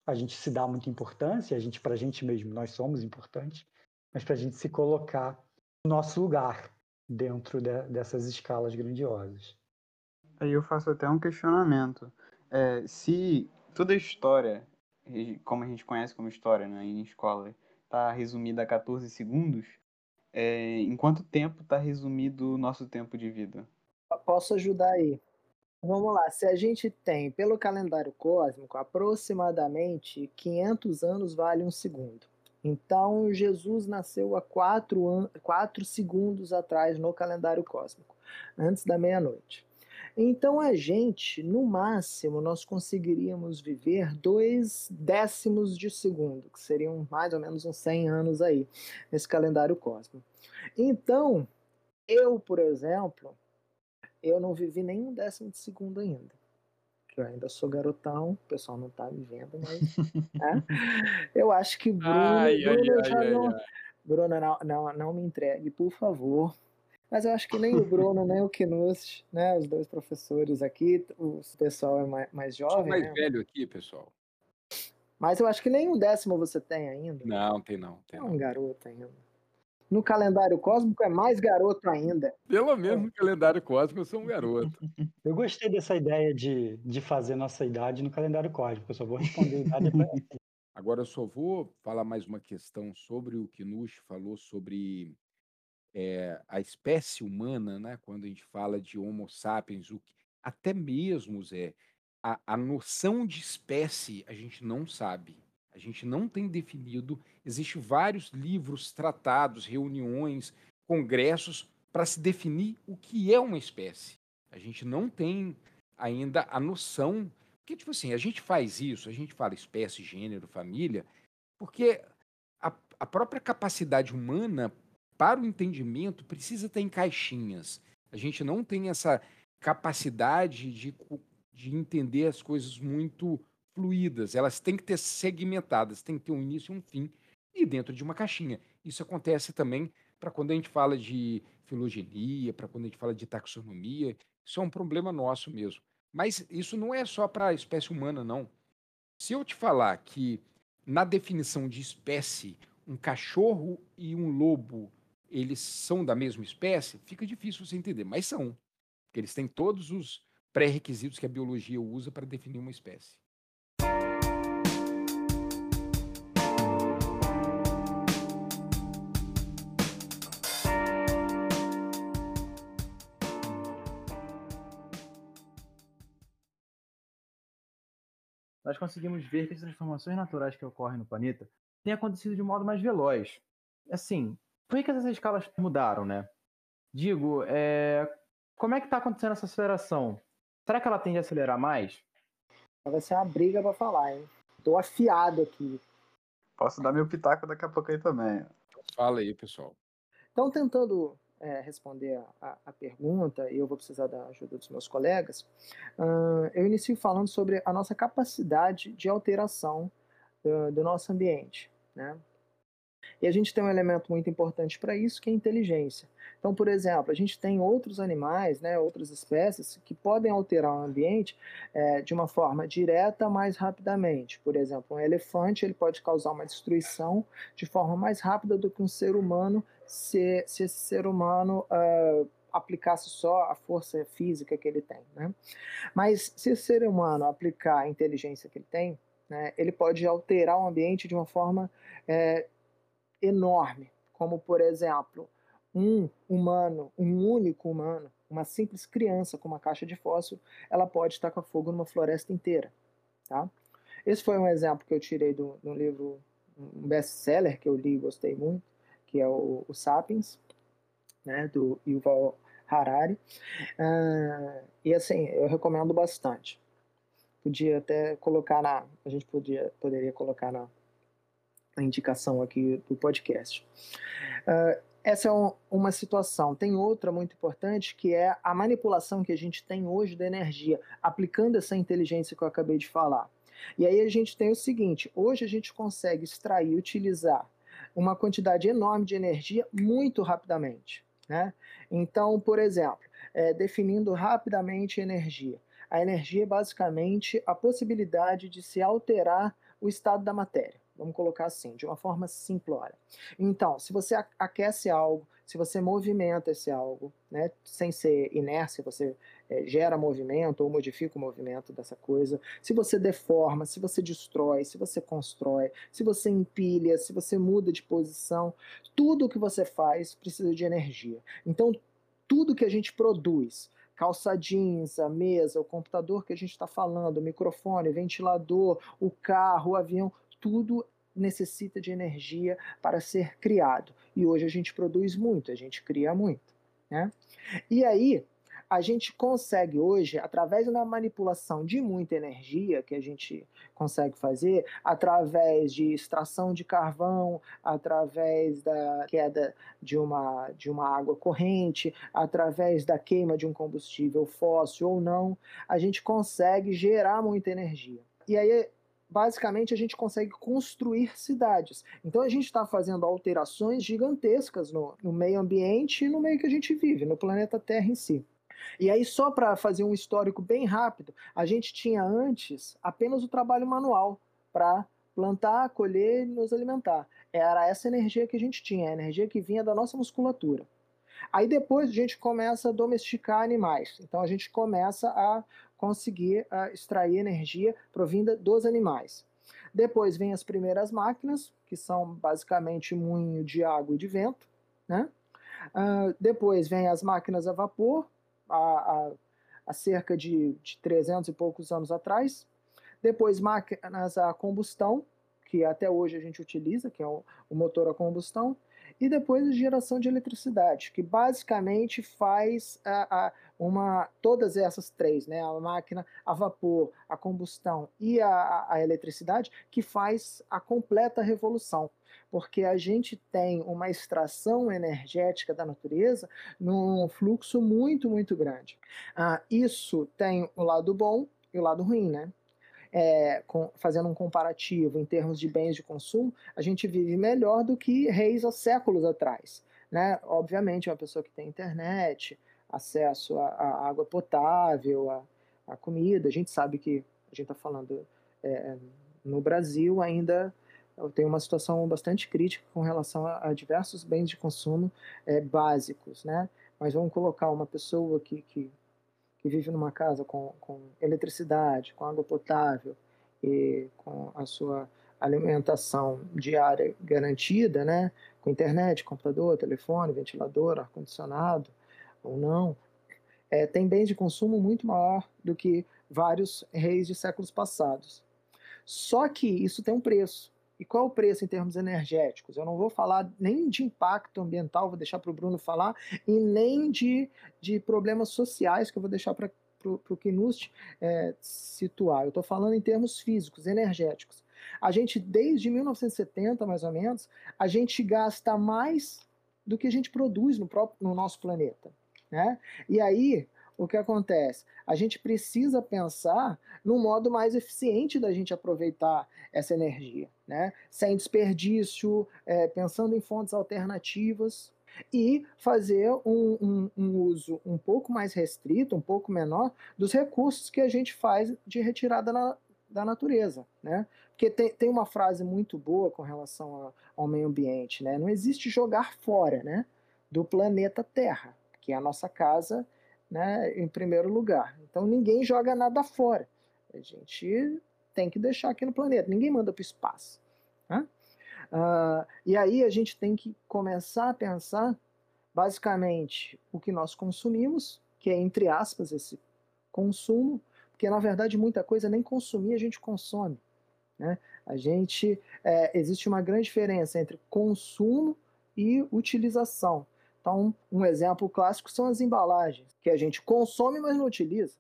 A gente se dá muita importância, a gente para a gente mesmo nós somos importantes, mas para a gente se colocar no nosso lugar dentro de, dessas escalas grandiosas. Aí eu faço até um questionamento. É, se toda história, como a gente conhece como história né, em escola, está resumida a 14 segundos, é, em quanto tempo está resumido o nosso tempo de vida? Posso ajudar aí. Vamos lá, se a gente tem, pelo calendário cósmico, aproximadamente 500 anos vale um segundo. Então, Jesus nasceu há quatro, quatro segundos atrás no calendário cósmico, antes da meia-noite. Então a gente, no máximo, nós conseguiríamos viver dois décimos de segundo, que seriam mais ou menos uns 100 anos aí, nesse calendário cósmico. Então, eu, por exemplo, eu não vivi nem um décimo de segundo ainda. Eu ainda sou garotão, o pessoal não tá me vendo, mas. né? Eu acho que Bruno, ai, Bruno ai, já ai, não. Bruno, não, não, não me entregue, por favor. Mas eu acho que nem o Bruno, nem o Knust, né? Os dois professores aqui, o pessoal é mais, mais jovem. mais né? velho aqui, pessoal. Mas eu acho que nem um décimo você tem ainda. Não, tem não. Tem é um não. garoto ainda. No calendário cósmico é mais garoto ainda. Pelo menos no calendário cósmico eu sou um garoto. Eu gostei dessa ideia de, de fazer nossa idade no calendário cósmico. Eu só vou responder a idade pra... Agora eu só vou falar mais uma questão sobre o que Nush falou sobre é, a espécie humana, né, quando a gente fala de Homo sapiens, o que, até mesmo, Zé, a, a noção de espécie a gente não sabe. A gente não tem definido. Existem vários livros, tratados, reuniões, congressos para se definir o que é uma espécie. A gente não tem ainda a noção. Porque, tipo assim, a gente faz isso, a gente fala espécie, gênero, família, porque a, a própria capacidade humana para o entendimento, precisa estar em caixinhas. A gente não tem essa capacidade de, de entender as coisas muito fluídas, elas têm que ter segmentadas, tem que ter um início e um fim, e dentro de uma caixinha. Isso acontece também para quando a gente fala de filogenia, para quando a gente fala de taxonomia, isso é um problema nosso mesmo. Mas isso não é só para a espécie humana, não. Se eu te falar que na definição de espécie, um cachorro e um lobo, eles são da mesma espécie, fica difícil você entender, mas são. Porque eles têm todos os pré-requisitos que a biologia usa para definir uma espécie. nós conseguimos ver que as transformações naturais que ocorrem no planeta têm acontecido de modo mais veloz. Assim, por que essas escalas mudaram, né? Digo, é... como é que está acontecendo essa aceleração? Será que ela tende a acelerar mais? Vai ser uma briga para falar, hein? Tô afiado aqui. Posso dar meu pitaco daqui a pouco aí também. Fala aí, pessoal. Então, tentando é, responder a, a, pergunta, e eu vou precisar da ajuda dos meus colegas, uh, eu inicio falando sobre a nossa capacidade de alteração uh, do nosso ambiente. Né? E a gente tem um elemento muito importante para isso, que é a inteligência. Então, por exemplo, a gente tem outros animais, né, outras espécies, que podem alterar o ambiente é, de uma forma direta mais rapidamente. Por exemplo, um elefante ele pode causar uma destruição de forma mais rápida do que um ser humano, se, se esse ser humano uh, aplicasse só a força física que ele tem. Né? Mas se o ser humano aplicar a inteligência que ele tem, né, ele pode alterar o ambiente de uma forma é, enorme, como por exemplo, um humano, um único humano, uma simples criança com uma caixa de fósforo, ela pode tacar fogo numa floresta inteira, tá? Esse foi um exemplo que eu tirei do, do livro, um best-seller que eu li e gostei muito, que é o, o Sapiens, né, do Yuval Harari. Uh, e assim, eu recomendo bastante. Podia até colocar na, a gente podia, poderia colocar na, a indicação aqui do podcast. Uh, essa é um, uma situação. Tem outra muito importante que é a manipulação que a gente tem hoje da energia, aplicando essa inteligência que eu acabei de falar. E aí a gente tem o seguinte: hoje a gente consegue extrair e utilizar uma quantidade enorme de energia muito rapidamente. Né? Então, por exemplo, é, definindo rapidamente energia. A energia é basicamente a possibilidade de se alterar o estado da matéria. Vamos colocar assim, de uma forma simplória. Então, se você aquece algo, se você movimenta esse algo, né, sem ser inércia, você é, gera movimento ou modifica o movimento dessa coisa, se você deforma, se você destrói, se você constrói, se você empilha, se você muda de posição, tudo o que você faz precisa de energia. Então, tudo que a gente produz, calça jeans, a mesa, o computador que a gente está falando, o microfone, ventilador, o carro, o avião, tudo necessita de energia para ser criado. E hoje a gente produz muito, a gente cria muito. Né? E aí, a gente consegue hoje, através da manipulação de muita energia que a gente consegue fazer, através de extração de carvão, através da queda de uma, de uma água corrente, através da queima de um combustível fóssil ou não, a gente consegue gerar muita energia. E aí basicamente a gente consegue construir cidades. Então a gente está fazendo alterações gigantescas no, no, meio ambiente e no meio que a gente vive, no planeta Terra em si. E aí, só para fazer um histórico bem rápido, a gente tinha antes apenas o trabalho manual para plantar, colher e nos alimentar. Era essa energia que a gente tinha, a energia que vinha da nossa musculatura. Aí depois a gente começa a domesticar animais. Então a gente começa a conseguir uh, extrair energia provinda dos animais. Depois vem as primeiras máquinas, que são basicamente moinho de água e de vento. Né? Uh, depois vem as máquinas a vapor, a cerca de, de 300 e poucos anos atrás. Depois máquinas a combustão, que até hoje a gente utiliza, que é o, o motor a combustão e depois a geração de eletricidade, que basicamente faz a, a, uma todas essas três, né, a máquina a vapor, a combustão e a, a eletricidade, que faz a completa revolução, porque a gente tem uma extração energética da natureza num fluxo muito, muito grande. Ah, isso tem o lado bom e o lado ruim, né? É, com, fazendo um comparativo em termos de bens de consumo, a gente vive melhor do que reis há séculos atrás. Né? Obviamente, uma pessoa que tem internet, acesso à, água potável, à, comida, a gente sabe que a gente está falando é, no Brasil ainda tem uma situação bastante crítica com relação a, a diversos bens de consumo é, básicos, né? Mas vamos colocar uma pessoa que, que, que vive numa casa com, com eletricidade, com água potável e com a sua alimentação diária garantida, né? Com internet, computador, telefone, ventilador, ar-condicionado ou não, é, tem bens de consumo muito maior do que vários reis de séculos passados. Só que isso tem um preço. E qual é o preço em termos energéticos? Eu não vou falar nem de impacto ambiental, vou deixar para o Bruno falar, e nem de, de problemas sociais, que eu vou deixar para o Knust é, situar. Eu estou falando em termos físicos, energéticos. A gente, desde 1970, mais ou menos, a gente gasta mais do que a gente produz no, próprio, no nosso planeta. Né? E aí, o que acontece? A gente precisa pensar no modo mais eficiente da gente aproveitar essa energia, né? sem desperdício, é, pensando em fontes alternativas e fazer um, um, um, uso um pouco mais restrito, um pouco menor, dos recursos que a gente faz de retirada na, da natureza. Né? Porque tem, tem uma frase muito boa com relação a, ao meio ambiente, né? não existe jogar fora né, do planeta Terra, que é a nossa casa né, em primeiro lugar. Então ninguém joga nada fora. A gente tem que deixar aqui no planeta. Ninguém manda para o espaço. Né? Uh, e aí a gente tem que começar a pensar, basicamente, o que nós consumimos, que é entre aspas esse consumo, porque na verdade muita coisa nem consumir a gente consome. Né? A gente é, existe uma grande diferença entre consumo e utilização. Então, um exemplo clássico são as embalagens, que a gente consome, mas não utiliza.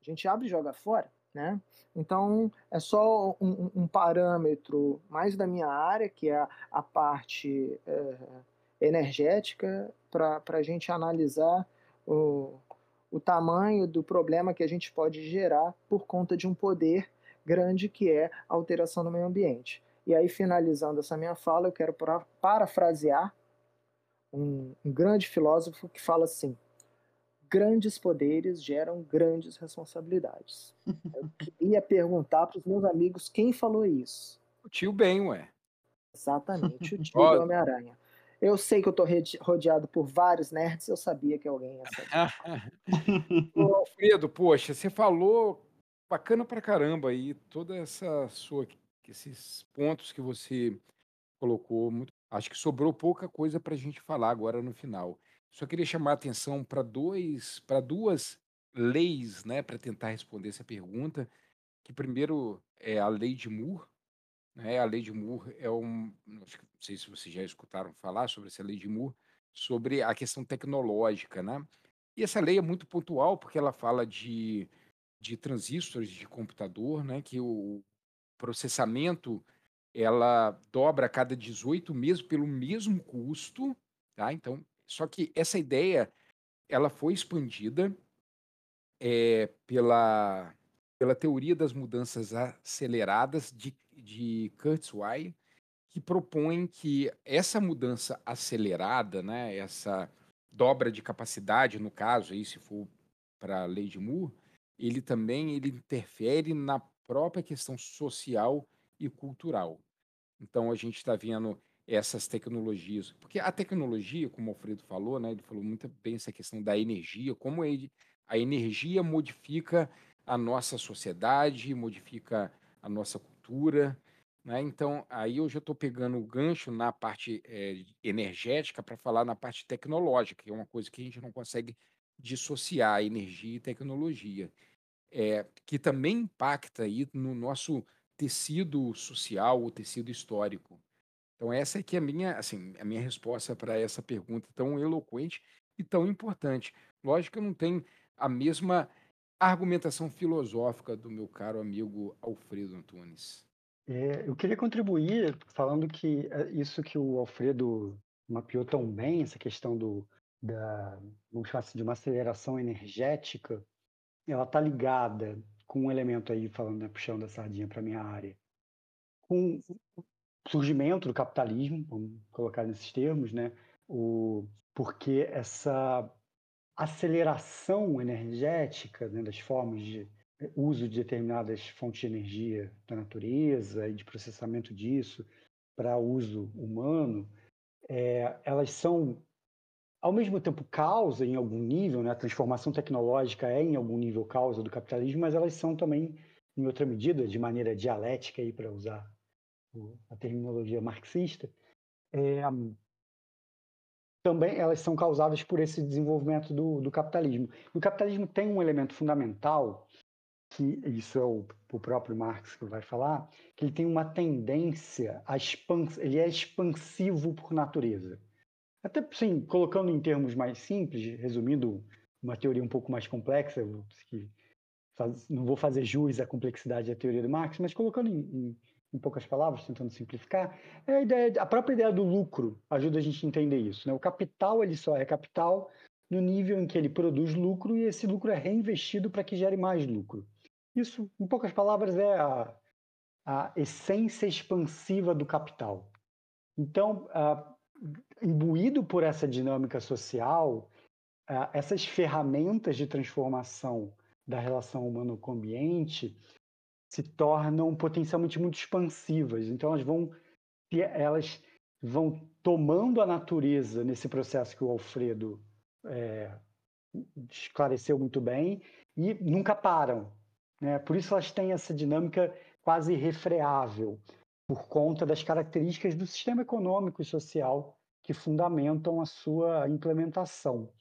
A gente abre e joga fora, né? Então, é só um, um parâmetro mais da minha área, que é a, parte é, energética, para a gente analisar o, o tamanho do problema que a gente pode gerar por conta de um poder grande que é a alteração do meio ambiente. E aí, finalizando essa minha fala, eu quero parafrasear um, um grande filósofo que fala assim: grandes poderes geram grandes responsabilidades. Eu queria perguntar para os meus amigos quem falou isso. O tio Ben, ué. Exatamente, o tio do Homem-Aranha. Eu sei que eu estou rodeado por vários nerds, eu sabia que alguém ia saber. Ô, Alfredo, poxa, você falou bacana pra caramba aí, toda essa sua, esses pontos que você colocou, muito Acho que sobrou pouca coisa para a gente falar agora no final. Só queria chamar a atenção para dois, para duas leis, né, para tentar responder essa pergunta. Que primeiro é a lei de Moore, né? A lei de Moore é um, não sei se vocês já escutaram falar sobre essa lei de Moore, sobre a questão tecnológica, né? E essa lei é muito pontual porque ela fala de, de transistores de computador, né? Que o processamento ela dobra a cada 18 meses pelo mesmo custo, tá? Então, só que essa ideia ela foi expandida é, pela, pela teoria das mudanças aceleradas de, de Kurzweil, que propõe que essa mudança acelerada, né, essa dobra de capacidade, no caso, aí, se for para a lei de Moore, ele também ele interfere na própria questão social e cultural. Então a gente está vendo essas tecnologias, porque a tecnologia, como o Alfredo falou, né, ele falou muito bem essa questão da energia, como ele, a energia modifica a nossa sociedade, modifica a nossa cultura, né? Então aí eu já estou pegando o gancho na parte é, energética para falar na parte tecnológica, que é uma coisa que a gente não consegue dissociar energia e tecnologia, é, que também impacta aí no nosso tecido social, o tecido histórico. Então essa aqui é a minha, assim, a minha resposta para essa pergunta tão eloquente e tão importante. Lógico que não tenho a mesma argumentação filosófica do meu caro amigo Alfredo Antunes. É, eu queria contribuir falando que é, isso que o Alfredo mapeou tão bem, essa questão do, da, vamos chamar assim, de uma aceleração energética, ela está ligada com um elemento aí, falando, né, puxando a sardinha para minha área, com o surgimento do capitalismo, vamos colocar nesses termos, né? O, porque essa aceleração energética né, das formas de uso de determinadas fontes de energia da natureza e de processamento disso para uso humano, é, elas são ao mesmo tempo causa em algum nível, né? a transformação tecnológica é em algum nível causa do capitalismo, mas elas são também, em outra medida, de maneira dialética, para usar a terminologia marxista, é, também elas são causadas por esse desenvolvimento do, do capitalismo. o capitalismo tem um elemento fundamental, que isso é o, o, próprio Marx que vai falar, que ele tem uma tendência a expans, ele é expansivo por natureza. Até, sim, colocando em termos mais simples, resumindo uma teoria um pouco mais complexa, que faz, não vou fazer jus à complexidade da teoria do Marx, mas colocando em, em, em poucas palavras, tentando simplificar, é a, ideia, a própria ideia do lucro ajuda a gente a entender isso. Né? O capital ele só é capital no nível em que ele produz lucro e esse lucro é reinvestido para que gere mais lucro. Isso, em poucas palavras, é a, a essência expansiva do capital. Então, a, imbuído por essa dinâmica social, essas ferramentas de transformação da relação humana com o ambiente se tornam potencialmente muito expansivas. Então elas vão elas vão tomando a natureza nesse processo que o Alfredo é, esclareceu muito bem e nunca param. Né? Por isso elas têm essa dinâmica quase irrefreável por conta das características do sistema econômico e social que fundamentam a sua implementação.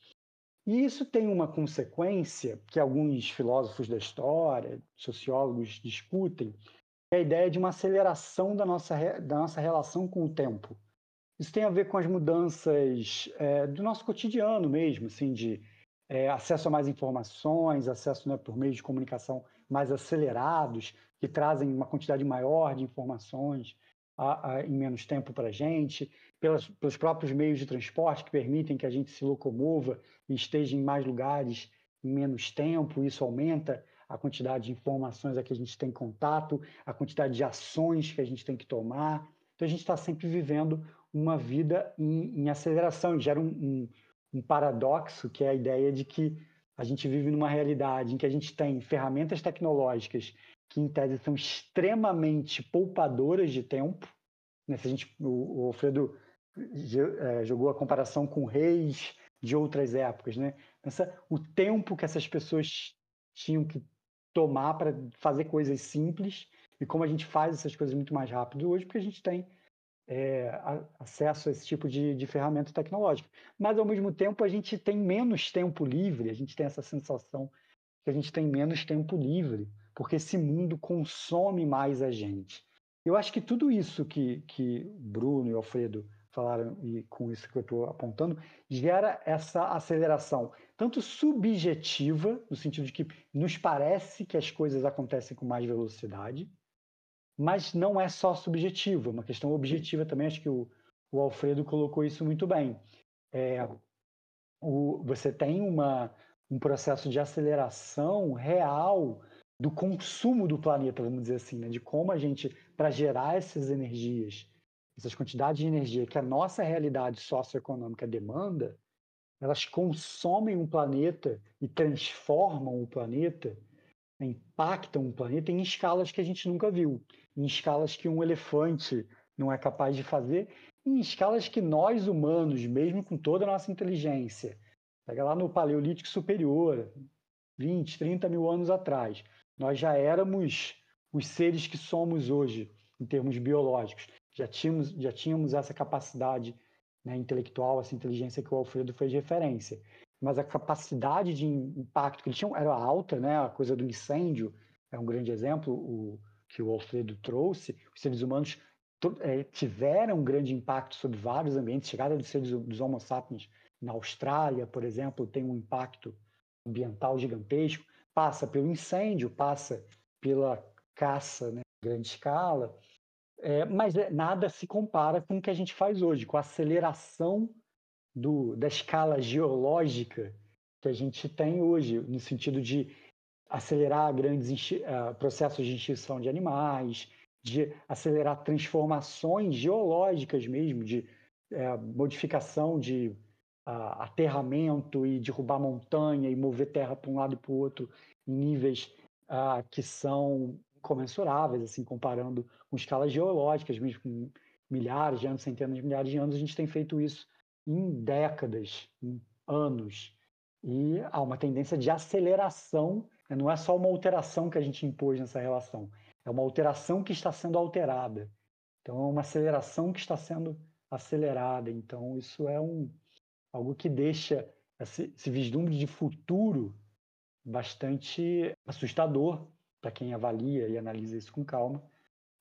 E isso tem uma consequência que alguns filósofos da história, sociólogos discutem, que é a ideia de uma aceleração da nossa, da nossa relação com o tempo. Isso tem a ver com as mudanças é, do nosso cotidiano mesmo, assim, de é, acesso a mais informações, acesso né, por meios de comunicação mais acelerados, que trazem uma quantidade maior de informações a, a, em menos tempo para a gente, pelas, pelos próprios meios de transporte que permitem que a gente se locomova e esteja em mais lugares em menos tempo, isso aumenta a quantidade de informações a que a gente tem contato, a quantidade de ações que a gente tem que tomar. Então a gente está sempre vivendo uma vida em, em aceleração gera um, um, um paradoxo que é a ideia de que a gente vive numa realidade em que a gente tem ferramentas tecnológicas que, em tese, são extremamente poupadoras de tempo. Né? Se a gente, o, o Alfredo é, jogou a comparação com reis de outras épocas. Né? Pensa o tempo que essas pessoas tinham que tomar para fazer coisas simples e como a gente faz essas coisas muito mais rápido hoje, porque a gente tem é, acesso a esse tipo de, de ferramenta tecnológica. Mas, ao mesmo tempo, a gente tem menos tempo livre, a gente tem essa sensação que a gente tem menos tempo livre, porque esse mundo consome mais a gente. Eu acho que tudo isso que, que Bruno e Alfredo falaram, e com isso que eu estou apontando, gera essa aceleração, tanto subjetiva, no sentido de que nos parece que as coisas acontecem com mais velocidade, mas não é só subjetiva, é uma questão objetiva também. Acho que o, o Alfredo colocou isso muito bem. É, o, você tem uma, um processo de aceleração real do consumo do planeta, vamos dizer assim, né? de como a gente, para gerar essas energias, essas quantidades de energia que a nossa realidade socioeconômica demanda, elas consomem um planeta e transformam o planeta, impactam o planeta em escalas que a gente nunca viu em escalas que um elefante não é capaz de fazer, em escalas que nós humanos, mesmo com toda a nossa inteligência, pega lá no Paleolítico Superior, 20, 30 mil anos atrás, nós já éramos os seres que somos hoje, em termos biológicos. Já tínhamos, já tínhamos essa capacidade né, intelectual, essa inteligência que o Alfredo fez referência. Mas a capacidade de impacto que eles tinham era alta, né? a coisa do incêndio é um grande exemplo. O, que o Alfredo trouxe, os seres humanos é, tiveram um grande impacto sobre vários ambientes. A chegada dos seres dos Homo sapiens na Austrália, por exemplo, tem um impacto ambiental gigantesco. Passa pelo incêndio, passa pela caça né, grande escala, é, mas é, nada se compara com o que a gente faz hoje, com a aceleração do, da escala geológica que a gente tem hoje, no sentido de acelerar grandes uh, processos de extinção de animais, de acelerar transformações geológicas mesmo, de uh, modificação de uh, aterramento e derrubar montanha e mover terra para um lado e para o outro em níveis que são comensuráveis, assim, comparando com escalas geológicas, mesmo com milhares de anos, centenas de milhares de anos, a gente tem feito isso em décadas, em anos. E há uma tendência de aceleração, né? não é só uma alteração que a gente impôs nessa relação, é uma alteração que está sendo alterada. Então, é uma aceleração que está sendo acelerada. Então, isso é um, algo que deixa esse, esse vislumbre de futuro bastante assustador para quem avalia e analisa isso com calma.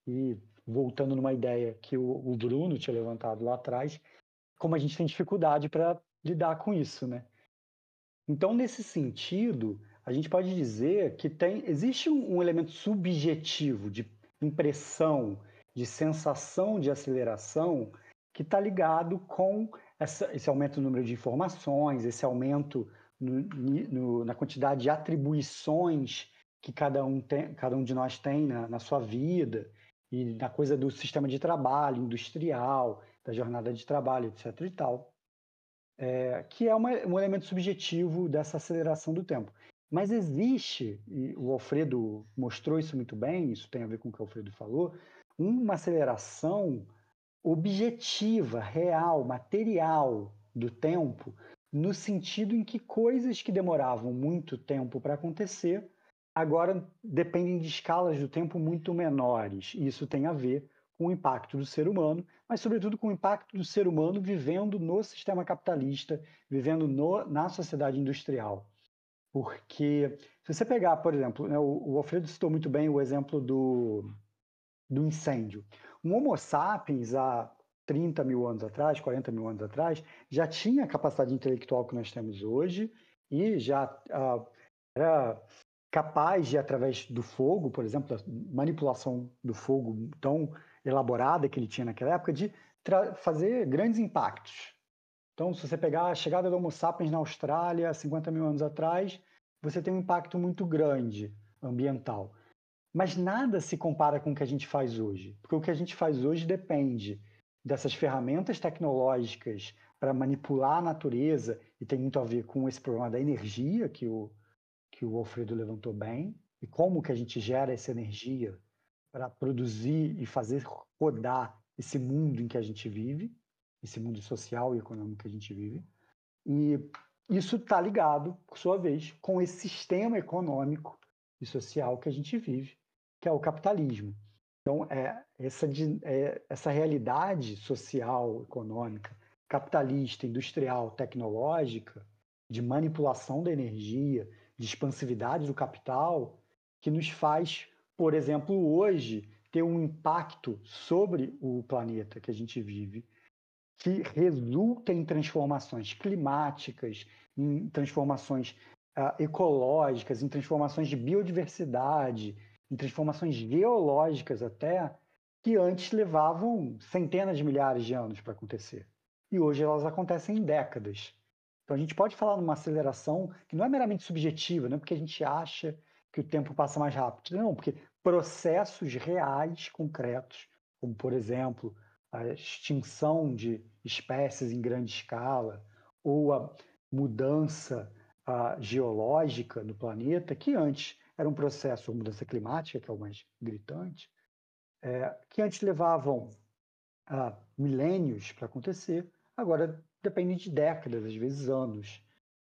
E voltando numa ideia que o, o Bruno tinha levantado lá atrás, como a gente tem dificuldade para lidar com isso, né? Então, nesse sentido, a gente pode dizer que tem, existe um, um elemento subjetivo de impressão, de sensação de aceleração, que está ligado com essa, esse aumento no número de informações, esse aumento no, no, na quantidade de atribuições que cada um, tem, cada um de nós tem na, na sua vida, e na coisa do sistema de trabalho industrial, da jornada de trabalho, etc. e tal, é, que é uma, um elemento subjetivo dessa aceleração do tempo. Mas existe, e o Alfredo mostrou isso muito bem, isso tem a ver com o que o Alfredo falou, uma aceleração objetiva, real, material do tempo, no sentido em que coisas que demoravam muito tempo para acontecer agora dependem de escalas do tempo muito menores. E isso tem a ver com o impacto do ser humano, mas, sobretudo, com o impacto do ser humano vivendo no sistema capitalista, vivendo no, na sociedade industrial. Porque, se você pegar, por exemplo, né, o, Alfredo citou muito bem o exemplo do, do incêndio. Um Homo sapiens, há 30 mil anos atrás, 40 mil anos atrás, já tinha a capacidade intelectual que nós temos hoje e já uh, era capaz de, através do fogo, por exemplo, da manipulação do fogo tão elaborada que ele tinha naquela época, de fazer grandes impactos. Então, se você pegar a chegada do Homo sapiens na Austrália, 50 mil anos atrás, você tem um impacto muito grande ambiental. Mas nada se compara com o que a gente faz hoje, porque o que a gente faz hoje depende dessas ferramentas tecnológicas para manipular a natureza, e tem muito a ver com esse problema da energia que o, que o Alfredo levantou bem, e como que a gente gera essa energia para produzir e fazer rodar esse mundo em que a gente vive, esse mundo social e econômico que a gente vive. E isso está ligado, por sua vez, com esse sistema econômico e social que a gente vive, que é o capitalismo. Então, é, essa, é, essa realidade social, econômica, capitalista, industrial, tecnológica, de manipulação da energia, de expansividade do capital que nos faz, por exemplo, hoje ter um impacto sobre o planeta que a gente vive, que resulta em transformações climáticas, em transformações uh, ecológicas, em transformações de biodiversidade, em transformações geológicas até, que antes levavam centenas de milhares de anos para acontecer. E hoje elas acontecem em décadas. Então a gente pode falar numa aceleração que não é meramente subjetiva, não é porque a gente acha que o tempo passa mais rápido, não, porque processos reais, concretos, como por exemplo a extinção de espécies em grande escala ou a mudança a, geológica no planeta, que antes era um processo, mudança climática, que é o mais gritante, é, que antes levavam a, milênios para acontecer, agora dependem de décadas, às vezes anos.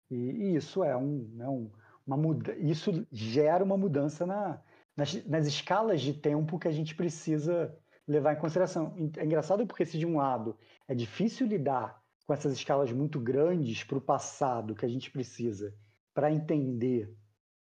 E, e isso é um, né, um, uma muda isso gera uma mudança na, nas, nas escalas de tempo que a gente precisa levar em consideração. É engraçado porque se de um lado é difícil lidar com essas escalas muito grandes para o passado que a gente precisa para entender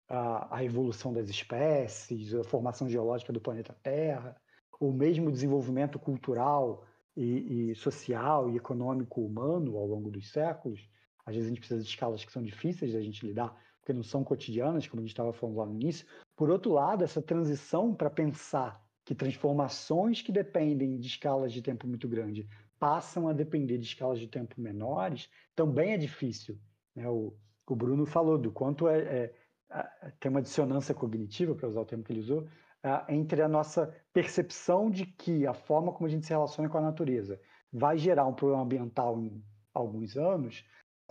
a, a, evolução das espécies, a formação geológica do planeta Terra, ou mesmo o desenvolvimento cultural e, e, social e econômico humano ao longo dos séculos. Às vezes a gente precisa de escalas que são difíceis da gente lidar, porque não são cotidianas, como a gente estava falando lá no início. Por outro lado, essa transição para pensar que transformações que dependem de escalas de tempo muito grande passam a depender de escalas de tempo menores, também é difícil. Né? O, o Bruno falou do quanto é, é tem uma dissonância cognitiva, para usar o termo que ele usou, entre a nossa percepção de que a forma como a gente se relaciona com a natureza vai gerar um problema ambiental em alguns anos,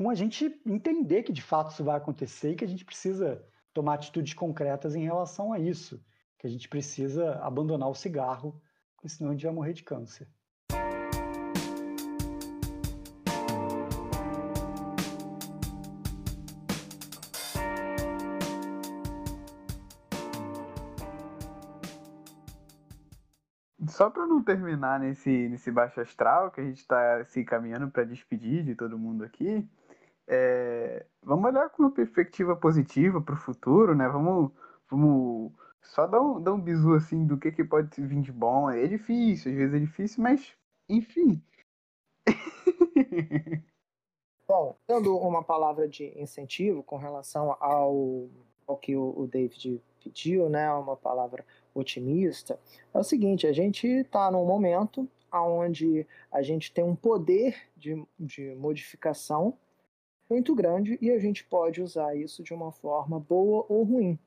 com a gente entender que de fato isso vai acontecer e que a gente precisa tomar atitudes concretas em relação a isso, que a gente precisa abandonar o cigarro, porque senão a gente vai morrer de câncer. Só para não terminar nesse, nesse baixo astral, que a gente está se caminhando para despedir de todo mundo aqui, é, vamos olhar com uma perspectiva positiva para o futuro, né? Vamos, vamos só dar um, dar um bisu assim do que, que pode vir de bom. É difícil, às vezes é difícil, mas enfim. Bom, dando uma palavra de incentivo com relação ao, ao que o, David pediu, né? Uma palavra otimista, é o seguinte: a gente está num momento onde a gente tem um poder de, de modificação muito grande e a gente pode usar isso de uma forma boa ou ruim.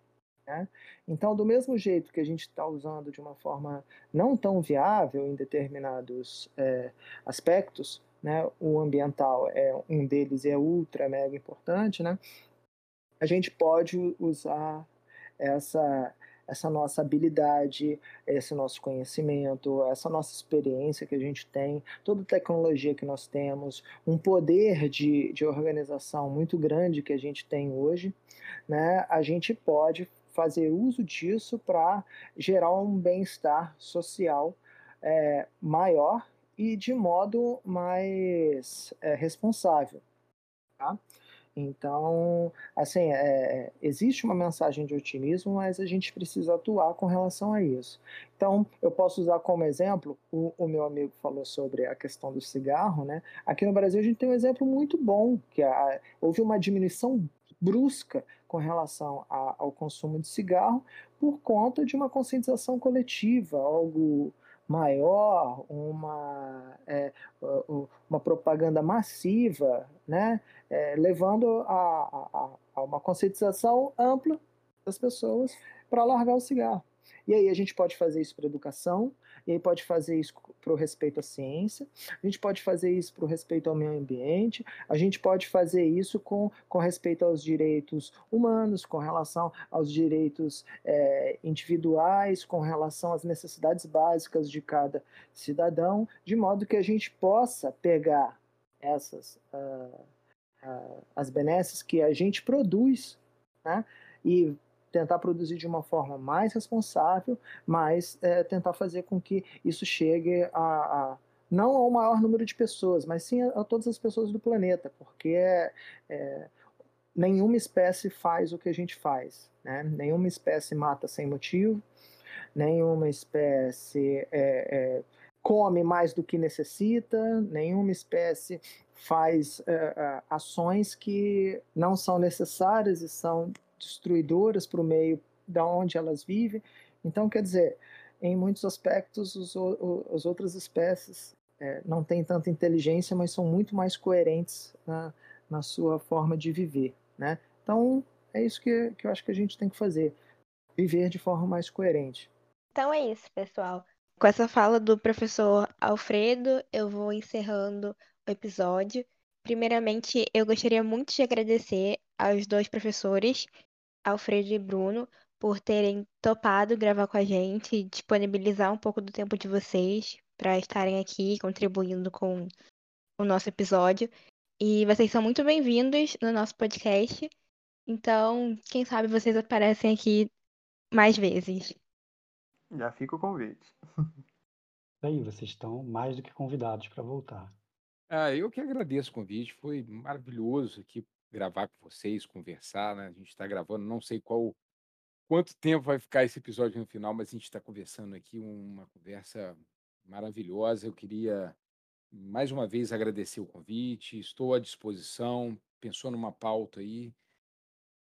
Né? Então, do mesmo jeito que a gente está usando de uma forma não tão viável em determinados é, aspectos, né? o ambiental é um deles é ultra mega importante, né? a gente pode usar essa essa nossa habilidade, esse nosso conhecimento, essa nossa experiência que a gente tem, toda a tecnologia que nós temos, um poder de, de organização muito grande que a gente tem hoje, né, a gente pode fazer uso disso para gerar um bem-estar social é, maior e de modo mais é, responsável. Tá? Então, assim, é, existe uma mensagem de otimismo, mas a gente precisa atuar com relação a isso. Então, eu posso usar como exemplo, o, o, meu amigo falou sobre a questão do cigarro, né? Aqui no Brasil a gente tem um exemplo muito bom, que a, houve uma diminuição brusca com relação a, ao consumo de cigarro por conta de uma conscientização coletiva, algo maior, uma, é, uma propaganda massiva, né, é, levando a, a, a, uma conscientização ampla das pessoas para largar o cigarro. E aí a gente pode fazer isso para educação, e aí pode fazer isso para o respeito à ciência, a gente pode fazer isso para o respeito ao meio ambiente, a gente pode fazer isso com, com respeito aos direitos humanos, com relação aos direitos é, individuais, com relação às necessidades básicas de cada cidadão, de modo que a gente possa pegar essas uh, uh, as benesses que a gente produz, né? E tentar produzir de uma forma mais responsável, mas é, tentar fazer com que isso chegue a, a, não ao maior número de pessoas, mas sim a, a todas as pessoas do planeta, porque é, é, nenhuma espécie faz o que a gente faz, né? Nenhuma espécie mata sem motivo, nenhuma espécie é, é come mais do que necessita, nenhuma espécie faz é, ações que não são necessárias e são destruidoras para o meio da onde elas vivem. Então, quer dizer, em muitos aspectos, os, as outras espécies é, não têm tanta inteligência, mas são muito mais coerentes na, na sua forma de viver. Né? Então, é isso que, que eu acho que a gente tem que fazer: viver de forma mais coerente. Então é isso, pessoal. Com essa fala do professor Alfredo, eu vou encerrando o episódio. Primeiramente, eu gostaria muito de agradecer aos dois professores, Alfredo e Bruno, por terem topado gravar com a gente, disponibilizar um pouco do tempo de vocês para estarem aqui contribuindo com o nosso episódio. E vocês são muito bem-vindos no nosso podcast. Então, quem sabe vocês aparecem aqui mais vezes. Já fica o convite. Aí, vocês estão mais do que convidados para voltar. Ah, eu que agradeço o convite, foi maravilhoso aqui gravar com vocês, conversar, né? A gente está gravando, não sei qual quanto tempo vai ficar esse episódio no final, mas a gente está conversando aqui uma conversa maravilhosa. Eu queria mais uma vez agradecer o convite, estou à disposição. Pensou numa pauta aí,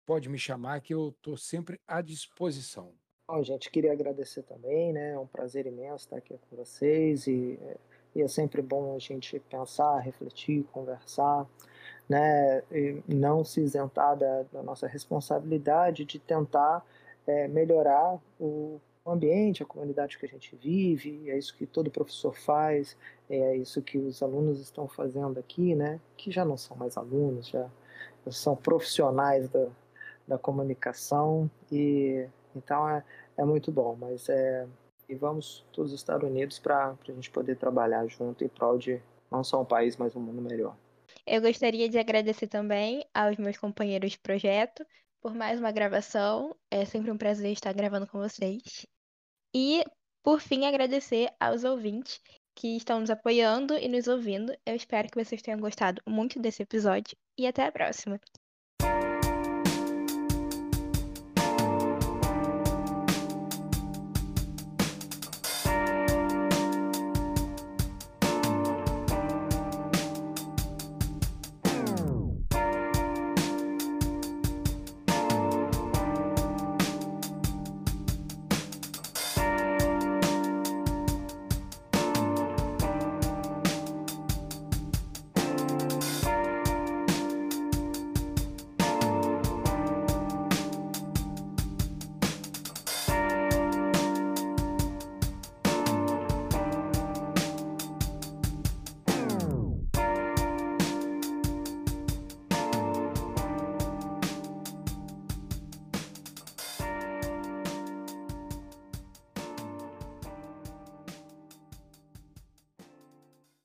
pode me chamar que eu estou sempre à disposição. Bom, gente, queria agradecer também, né? É um prazer imenso estar aqui com vocês e e é sempre bom a gente pensar, refletir, conversar. Né, não se isentar da, da nossa responsabilidade de tentar é, melhorar o ambiente, a comunidade que a gente vive, é isso que todo professor faz, é isso que os alunos estão fazendo aqui, né, que já não são mais alunos, já são profissionais da, da comunicação e então é, é muito bom, mas é e vamos todos estar unidos para a gente poder trabalhar junto em prol de não só um país, mas um mundo melhor. Eu gostaria de agradecer também aos meus companheiros de projeto por mais uma gravação. É sempre um prazer estar gravando com vocês. E, por fim, agradecer aos ouvintes que estão nos apoiando e nos ouvindo. Eu espero que vocês tenham gostado muito desse episódio e até a próxima.